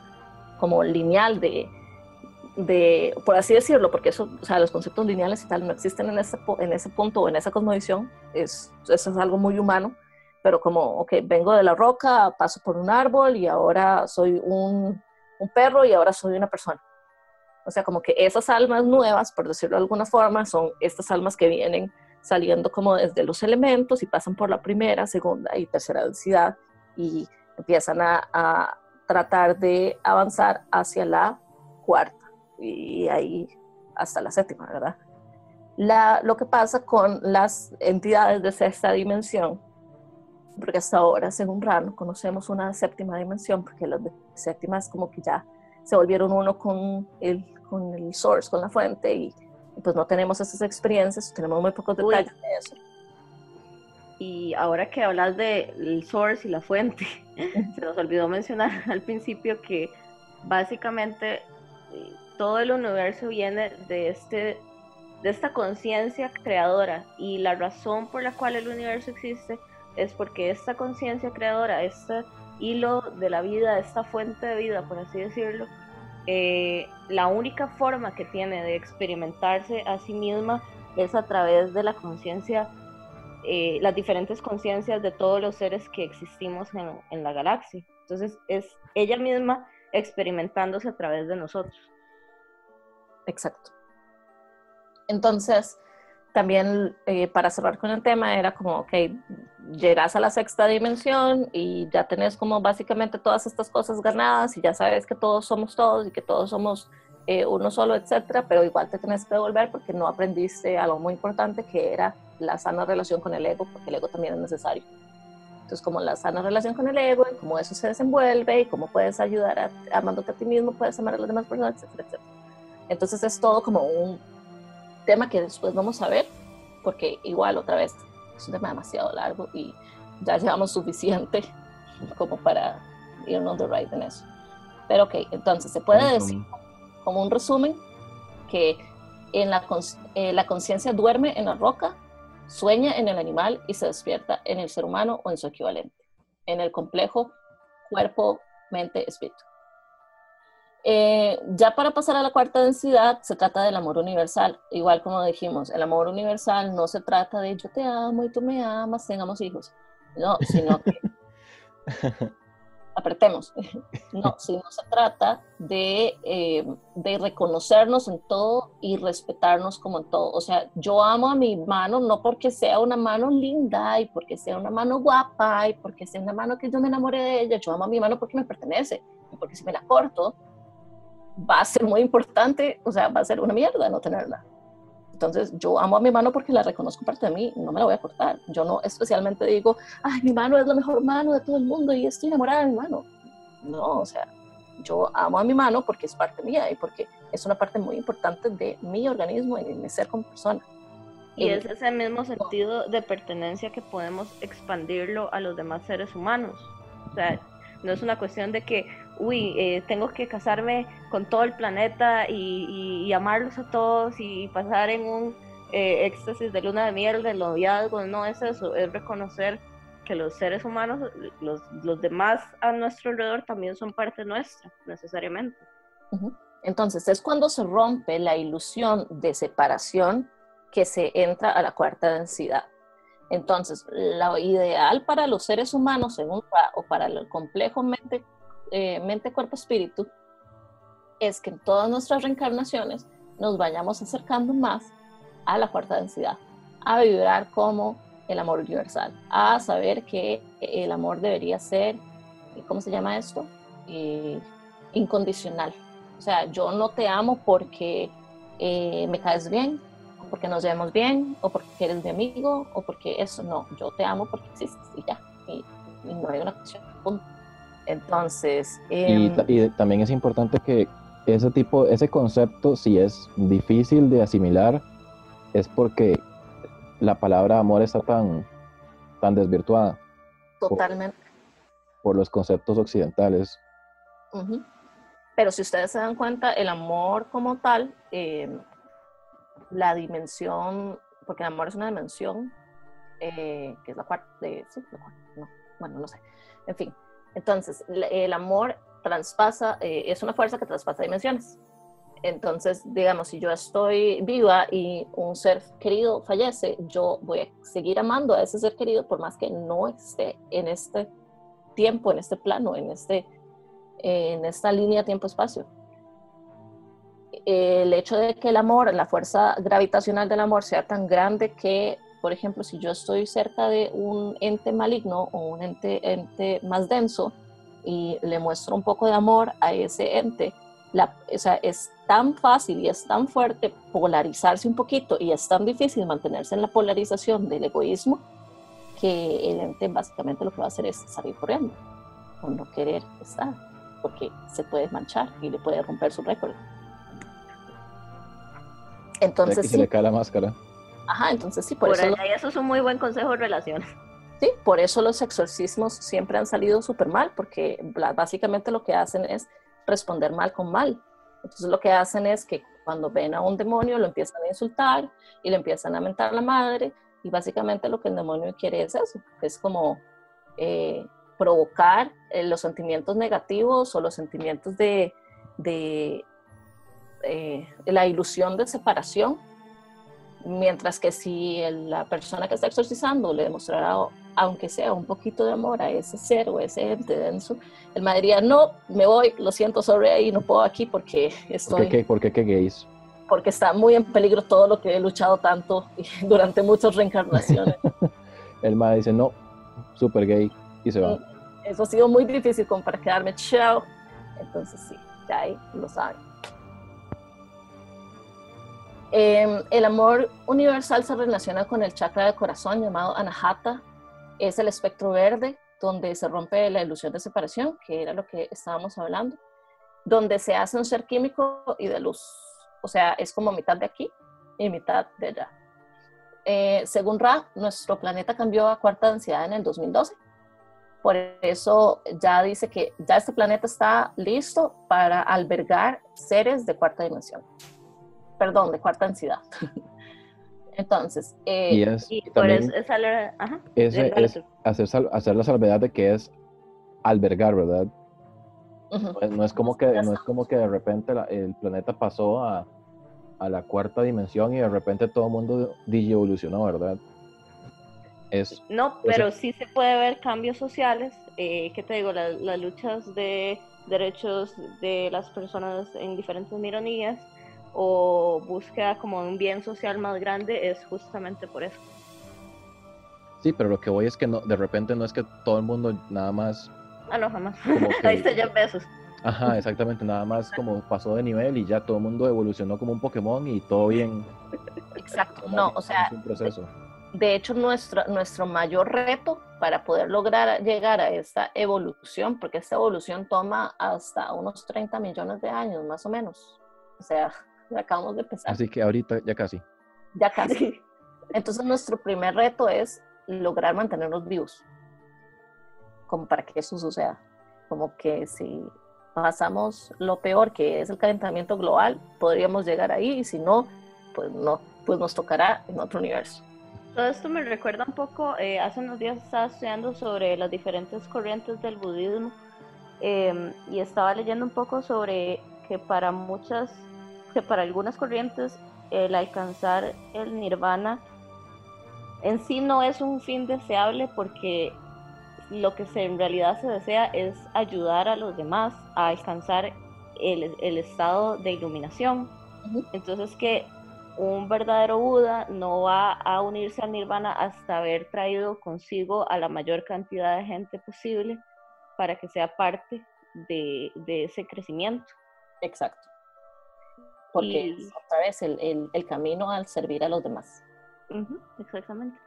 como lineal de, de, por así decirlo, porque eso, o sea, los conceptos lineales y tal no existen en ese, en ese punto o en esa cosmovisión, es, eso es algo muy humano, pero como, ok, vengo de la roca, paso por un árbol y ahora soy un, un perro y ahora soy una persona. O sea, como que esas almas nuevas, por decirlo de alguna forma, son estas almas que vienen saliendo como desde los elementos y pasan por la primera, segunda y tercera densidad y empiezan a, a tratar de avanzar hacia la cuarta y ahí hasta la séptima, ¿verdad? La, lo que pasa con las entidades de sexta dimensión, porque hasta ahora, según Rano, conocemos una séptima dimensión, porque las de séptima es como que ya se volvieron uno con el, con el source, con la fuente, y, pues no tenemos esas experiencias, tenemos muy pocos detalles de eso. Y ahora que hablas del source y la fuente, se nos olvidó mencionar al principio que básicamente eh, todo el universo viene de, este, de esta conciencia creadora y la razón por la cual el universo existe es porque esta conciencia creadora, este hilo de la vida, esta fuente de vida, por así decirlo, eh, la única forma que tiene de experimentarse a sí misma es a través de la conciencia, eh, las diferentes conciencias de todos los seres que existimos en, en la galaxia. Entonces es ella misma experimentándose a través de nosotros. Exacto. Entonces, también eh, para cerrar con el tema, era como, ok, llegas a la sexta dimensión y ya tenés como básicamente todas estas cosas ganadas y ya sabes que todos somos todos y que todos somos eh, uno solo, etcétera, pero igual te tenés que devolver porque no aprendiste algo muy importante que era la sana relación con el ego, porque el ego también es necesario. Entonces, como la sana relación con el ego y cómo eso se desenvuelve y cómo puedes ayudar a, amándote a ti mismo, puedes amar a las demás personas, etcétera, etcétera. Entonces es todo como un tema que después vamos a ver, porque igual otra vez es un tema demasiado largo y ya llevamos suficiente como para irnos de right en eso. Pero ok, entonces se puede decir como un resumen que en la, eh, la conciencia duerme en la roca, sueña en el animal y se despierta en el ser humano o en su equivalente, en el complejo cuerpo, mente, espíritu. Eh, ya para pasar a la cuarta densidad, se trata del amor universal. Igual como dijimos, el amor universal no se trata de yo te amo y tú me amas, tengamos hijos. No, sino que apretemos. No, sino se trata de, eh, de reconocernos en todo y respetarnos como en todo. O sea, yo amo a mi mano no porque sea una mano linda y porque sea una mano guapa y porque sea una mano que yo me enamore de ella. Yo amo a mi mano porque me pertenece y porque si me la corto, va a ser muy importante, o sea, va a ser una mierda no tenerla. Entonces, yo amo a mi mano porque la reconozco parte de mí, no me la voy a cortar. Yo no especialmente digo, ay, mi mano es la mejor mano de todo el mundo y estoy enamorada de mi mano. No, o sea, yo amo a mi mano porque es parte mía y porque es una parte muy importante de mi organismo y de mi ser como persona. Y es ese mismo sentido de pertenencia que podemos expandirlo a los demás seres humanos. O sea, no es una cuestión de que, uy, eh, tengo que casarme con todo el planeta y, amarlos a todos y pasar en un eh, éxtasis de luna de miel, de noviazgo. No es eso, es reconocer que los seres humanos, los, los demás a nuestro alrededor también son parte nuestra, necesariamente. Entonces, es cuando se rompe la ilusión de separación que se entra a la cuarta densidad. Entonces, lo ideal para los seres humanos, según o para el complejo mente, eh, mente cuerpo, espíritu, es que en todas nuestras reencarnaciones nos vayamos acercando más a la cuarta densidad, a vibrar como el amor universal, a saber que el amor debería ser, ¿cómo se llama esto? Eh, incondicional. O sea, yo no te amo porque eh, me caes bien, porque nos llevemos bien, o porque eres mi amigo, o porque eso, no, yo te amo porque existes y ya, y, no hay una cuestión, Entonces... Em, y, también es importante que ese tipo, ese concepto, si es difícil de asimilar, es porque la palabra amor está tan, tan desvirtuada. Totalmente. Por, los conceptos occidentales. Pero si ustedes se dan cuenta, el amor como tal, em, la dimensión, porque el amor es una dimensión, eh, que es la cuarta, sí, la bueno, no sé, en fin. Entonces, el amor traspasa, eh, es una fuerza que traspasa dimensiones. Entonces, digamos, si yo estoy viva y un ser querido fallece, yo voy a seguir amando a ese ser querido por más que no esté en este tiempo, en este plano, en, este, en esta línea tiempo-espacio. El hecho de que el amor, la fuerza gravitacional del amor sea tan grande que, por ejemplo, si yo estoy cerca de un ente maligno o un ente, ente más denso y le muestro un poco de amor a ese ente, la, o sea, es tan fácil y es tan fuerte polarizarse un poquito y es tan difícil mantenerse en la polarización del egoísmo que el ente básicamente lo que va a hacer es salir corriendo o no querer estar porque se puede manchar y le puede romper su récord. Entonces, se le cae la máscara. Ajá, entonces sí, por, eso. eso es un muy buen consejo de relaciones. Sí, por eso los exorcismos siempre han salido súper mal, porque básicamente lo que hacen es responder mal con mal. Entonces lo que hacen es que cuando ven a un demonio lo empiezan a insultar y le empiezan a mentar a la madre y básicamente lo que el demonio quiere es eso, es como eh, provocar eh, los sentimientos negativos o los sentimientos de, de eh, la ilusión de separación, mientras que si la persona que está exorcizando le demostrará aunque sea un poquito de amor a ese ser o ese ente denso, el madre diría, no, me voy, lo siento, sobre ahí, no puedo aquí porque estoy... ¿Por qué, ¿Por qué, qué gays? Porque está muy en peligro todo lo que he luchado tanto durante muchas reencarnaciones. el madre dice, no, súper gay, y se va. Eso ha sido muy difícil como para quedarme, chao. Entonces sí, ya ahí lo saben. Em, el amor universal se relaciona con el chakra del corazón llamado Anahata, es el espectro verde, donde se rompe la ilusión de separación, que era lo que estábamos hablando, donde se hace un ser químico y de luz. O sea, es como mitad de aquí y mitad de allá. Eh, según Ra, nuestro planeta cambió a cuarta densidad en el 2012. Por eso ya dice que ya este planeta está listo para albergar seres de cuarta dimensión. Perdón, de cuarta densidad. Entonces, eh, y, es, hacer, la salvedad de que es albergar, ¿verdad? no, es como que, no es como que de repente el planeta pasó a, a, la cuarta dimensión y de repente todo el mundo evolucionó, ¿verdad? Es, no, pero sí se puede ver cambios sociales, eh, ¿qué te digo? las luchas de derechos de las personas en diferentes minorías o búsqueda como un bien social más grande es justamente por eso. Sí, pero lo que voy es que no, de repente no es que todo el mundo nada más... Ah, no, jamás. Ahí está ya besos. Ajá, exactamente, nada más como pasó de nivel y ya todo el mundo evolucionó como un Pokémon y todo bien. Exacto, no, o sea, un proceso. De, hecho nuestro, nuestro mayor reto para poder lograr llegar a esta evolución, porque esta evolución toma hasta unos 30 millones de años más o menos, o sea, acabamos de empezar. Así que ahorita ya casi. Ya casi. Entonces nuestro primer reto es lograr mantenernos vivos, como para que eso suceda. Como que si pasamos lo peor que es el calentamiento global, podríamos llegar ahí y si no, pues no, pues nos tocará en otro universo. Todo esto me recuerda un poco, eh, hace unos días estaba estudiando sobre las diferentes corrientes del budismo em, y estaba leyendo un poco sobre que para muchas que para algunas corrientes el alcanzar el nirvana en sí no es un fin deseable porque lo que se, en realidad se desea es ayudar a los demás a alcanzar el, el estado de iluminación. Entonces que un verdadero Buda no va a unirse al nirvana hasta haber traído consigo a la mayor cantidad de gente posible para que sea parte de, de ese crecimiento. Exacto. Porque otra vez el, el, camino al servir a los demás. exactamente.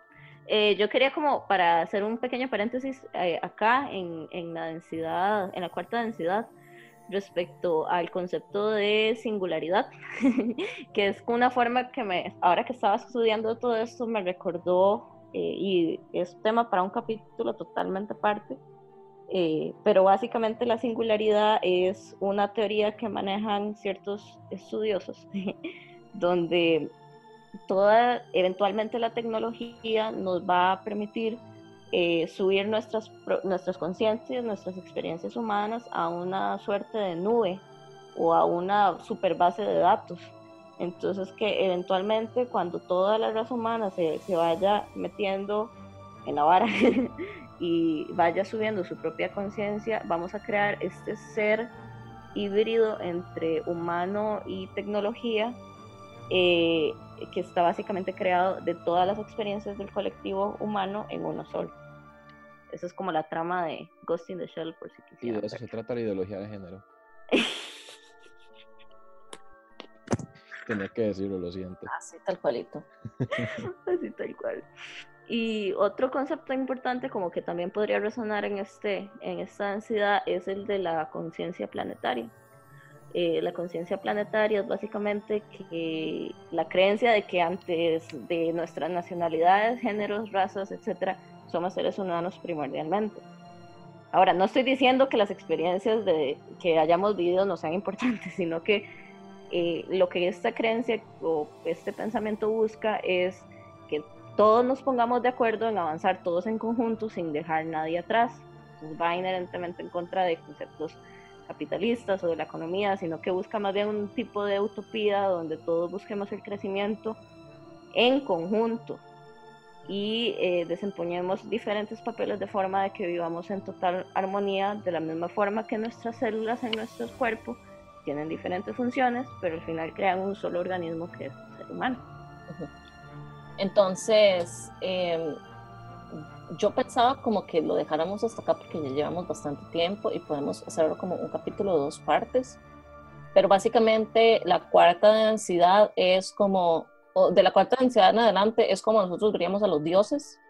Eh, yo quería como para hacer un pequeño paréntesis eh, acá en, en, la densidad, en la cuarta densidad, respecto al concepto de singularidad, que es una forma que me, ahora que estaba estudiando todo esto, me recordó, eh, y es tema para un capítulo totalmente aparte, eh, pero básicamente la singularidad es una teoría que manejan ciertos estudiosos, donde toda, eventualmente la tecnología nos va a permitir eh, subir nuestras, nuestras conciencias, nuestras experiencias humanas a una suerte de nube o a una super base de datos. Entonces que eventualmente cuando toda la raza humana se, se vaya metiendo en la vara y vaya subiendo su propia conciencia, vamos a crear este ser híbrido entre humano y tecnología eh, que está básicamente creado de todas las experiencias del colectivo humano en uno solo. Esa es como la trama de Ghost in the Shell, por si quisiera. Y de eso se trata la ideología de género. Tenía que decirlo, lo siento. Así tal cualito. Así tal cual. Y otro concepto importante como que también podría resonar en, este, en esta densidad es el de la conciencia planetaria. Eh, la conciencia planetaria es básicamente que la creencia de que antes de nuestras nacionalidades, géneros, razas, etcétera, somos seres humanos primordialmente. Ahora, no estoy diciendo que las experiencias de, que hayamos vivido no sean importantes, sino que eh, lo que esta creencia o este pensamiento busca es todos nos pongamos de acuerdo en avanzar todos en conjunto sin dejar nadie atrás. va inherentemente en contra de conceptos capitalistas o de la economía, sino que busca más bien un tipo de utopía donde todos busquemos el crecimiento en conjunto y eh, desempeñemos diferentes papeles de forma de que vivamos en total armonía, de la misma forma que nuestras células en nuestro cuerpo tienen diferentes funciones, pero al final crean un solo organismo que es el ser humano. Entonces, em, yo pensaba como que lo dejáramos hasta acá porque ya llevamos bastante tiempo y podemos hacerlo como un capítulo de dos partes. Pero básicamente la cuarta densidad es como, de la cuarta densidad en adelante es como nosotros veríamos a los dioses,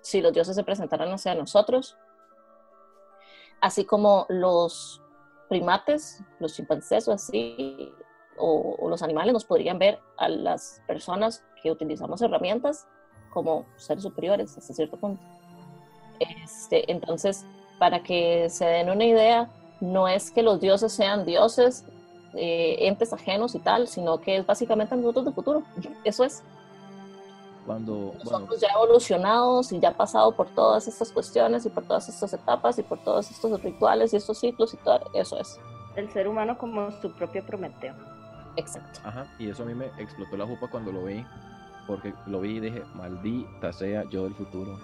si los dioses se presentaran hacia nosotros. Así como los primates, los chimpancés o así, o, los animales nos podrían ver a las personas que utilizamos herramientas como seres superiores hasta cierto punto. Este, entonces, para que se den una idea, no es que los dioses sean dioses, eh, entes ajenos y tal, sino que es básicamente nosotros del futuro. Eso es. Cuando, nosotros ya evolucionados y ya pasado por todas estas cuestiones y por todas estas etapas y por todos estos rituales y estos ciclos y todo, eso es. El ser humano como su propio Prometeo. Exacto. Ajá, y eso a mí me explotó la jupa cuando lo vi, porque lo vi y dije, maldita sea yo del futuro.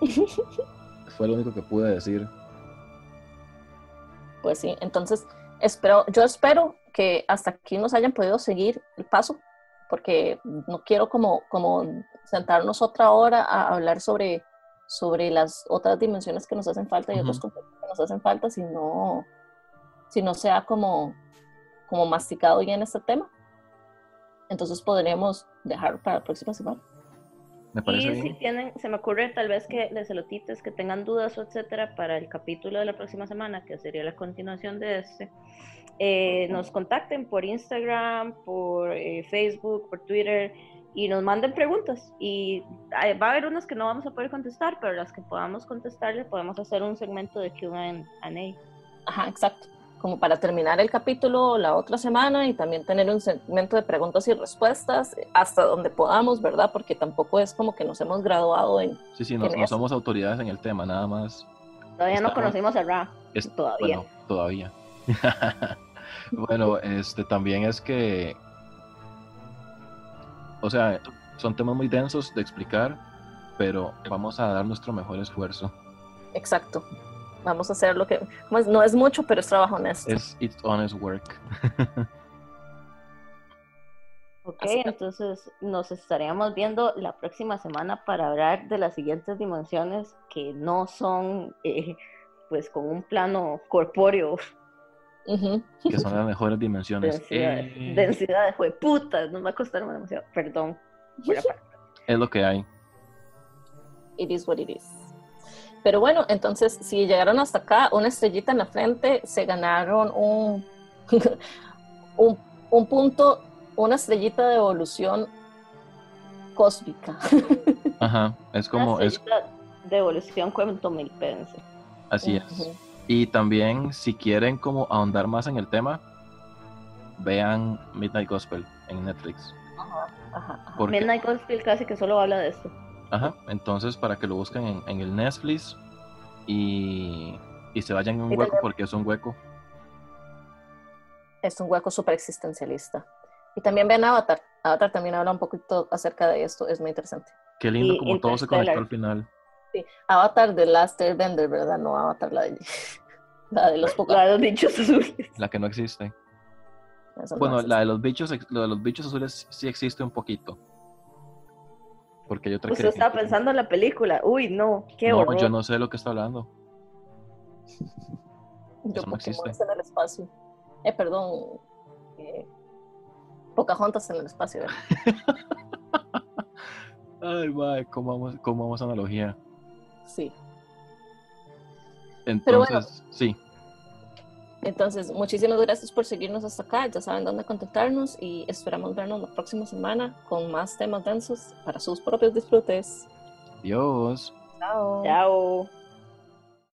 Fue lo único que pude decir. Pues sí, entonces espero, yo espero que hasta aquí nos hayan podido seguir el paso, porque no quiero como, como sentarnos otra hora a hablar sobre, sobre las otras dimensiones que nos hacen falta y otros conceptos que nos hacen falta, si no, si no sea como como masticado ya en este tema. Entonces podríamos dejar para la próxima semana. Me parece y si tienen, se me ocurre tal vez que les elotites que tengan dudas o etcétera para el capítulo de la próxima semana, que sería la continuación de este, eh, nos contacten por Instagram, por eh, Facebook, por Twitter y nos manden preguntas. Y va a haber unas que no vamos a poder contestar, pero las que podamos contestarle podemos hacer un segmento de QA. Ajá, exacto como para terminar el capítulo la otra semana y también tener un segmento de preguntas y respuestas hasta donde podamos, ¿verdad? Porque tampoco es como que nos hemos graduado en... Sí, sí, no, somos autoridades en el tema, nada más. Todavía no conocimos a Ra. todavía. Bueno, todavía. bueno, este también es que... O sea, son temas muy densos de explicar, pero vamos a dar nuestro mejor esfuerzo. Exacto vamos a hacer lo que pues, no es mucho, pero es trabajo honesto. Es it's honest work. ok, entonces nos estaríamos viendo la próxima semana para hablar de las siguientes dimensiones que no son eh, pues con un plano corpóreo. Que son las mejores dimensiones. Densidad, Eh, densidad de jueputas, nos va a costar demasiado. Perdón. es lo que hay. It is what it is. Pero bueno, entonces, si llegaron hasta acá, una estrellita en la frente, se ganaron un, un, un punto, una estrellita de evolución cósmica. Ajá, es como, Una es estrellita de evolución cuento mil pense. así es. Y también, si quieren como ahondar más en el tema, vean Midnight Gospel en Netflix. Ajá, ajá. Midnight Gospel casi que solo habla de esto. Ajá, entonces para que lo busquen en, en el Netflix y, y se vayan en un hueco porque es un hueco. Es un hueco súper existencialista. Y también vean Avatar. Avatar también habla un poquito acerca de esto, es muy interesante. Qué lindo Y como todo se conectó al final. Sí, Avatar de Last Airbender, ¿verdad? No Avatar la de, la de los La Pocahontas. de los bichos azules. La que no existe. Eso no Bueno, la de los bichos, lo de los bichos azules sí existe un poquito. Porque hay otra Usted que- estaba pensando en la película. Uy, no, qué no, horror. yo no sé de lo que está hablando. Yo Eso no existe. En el espacio. Eh, perdón. Eh, Pocahontas en el espacio. Ay, va, cómo vamos, cómo vamos analogía. Sí. Entonces, bueno. sí, Entonces, muchísimas gracias por seguirnos hasta acá. Ya saben dónde contactarnos y esperamos vernos la próxima semana con más temas densos para sus propios disfrutes. Dios. Chao. Chao.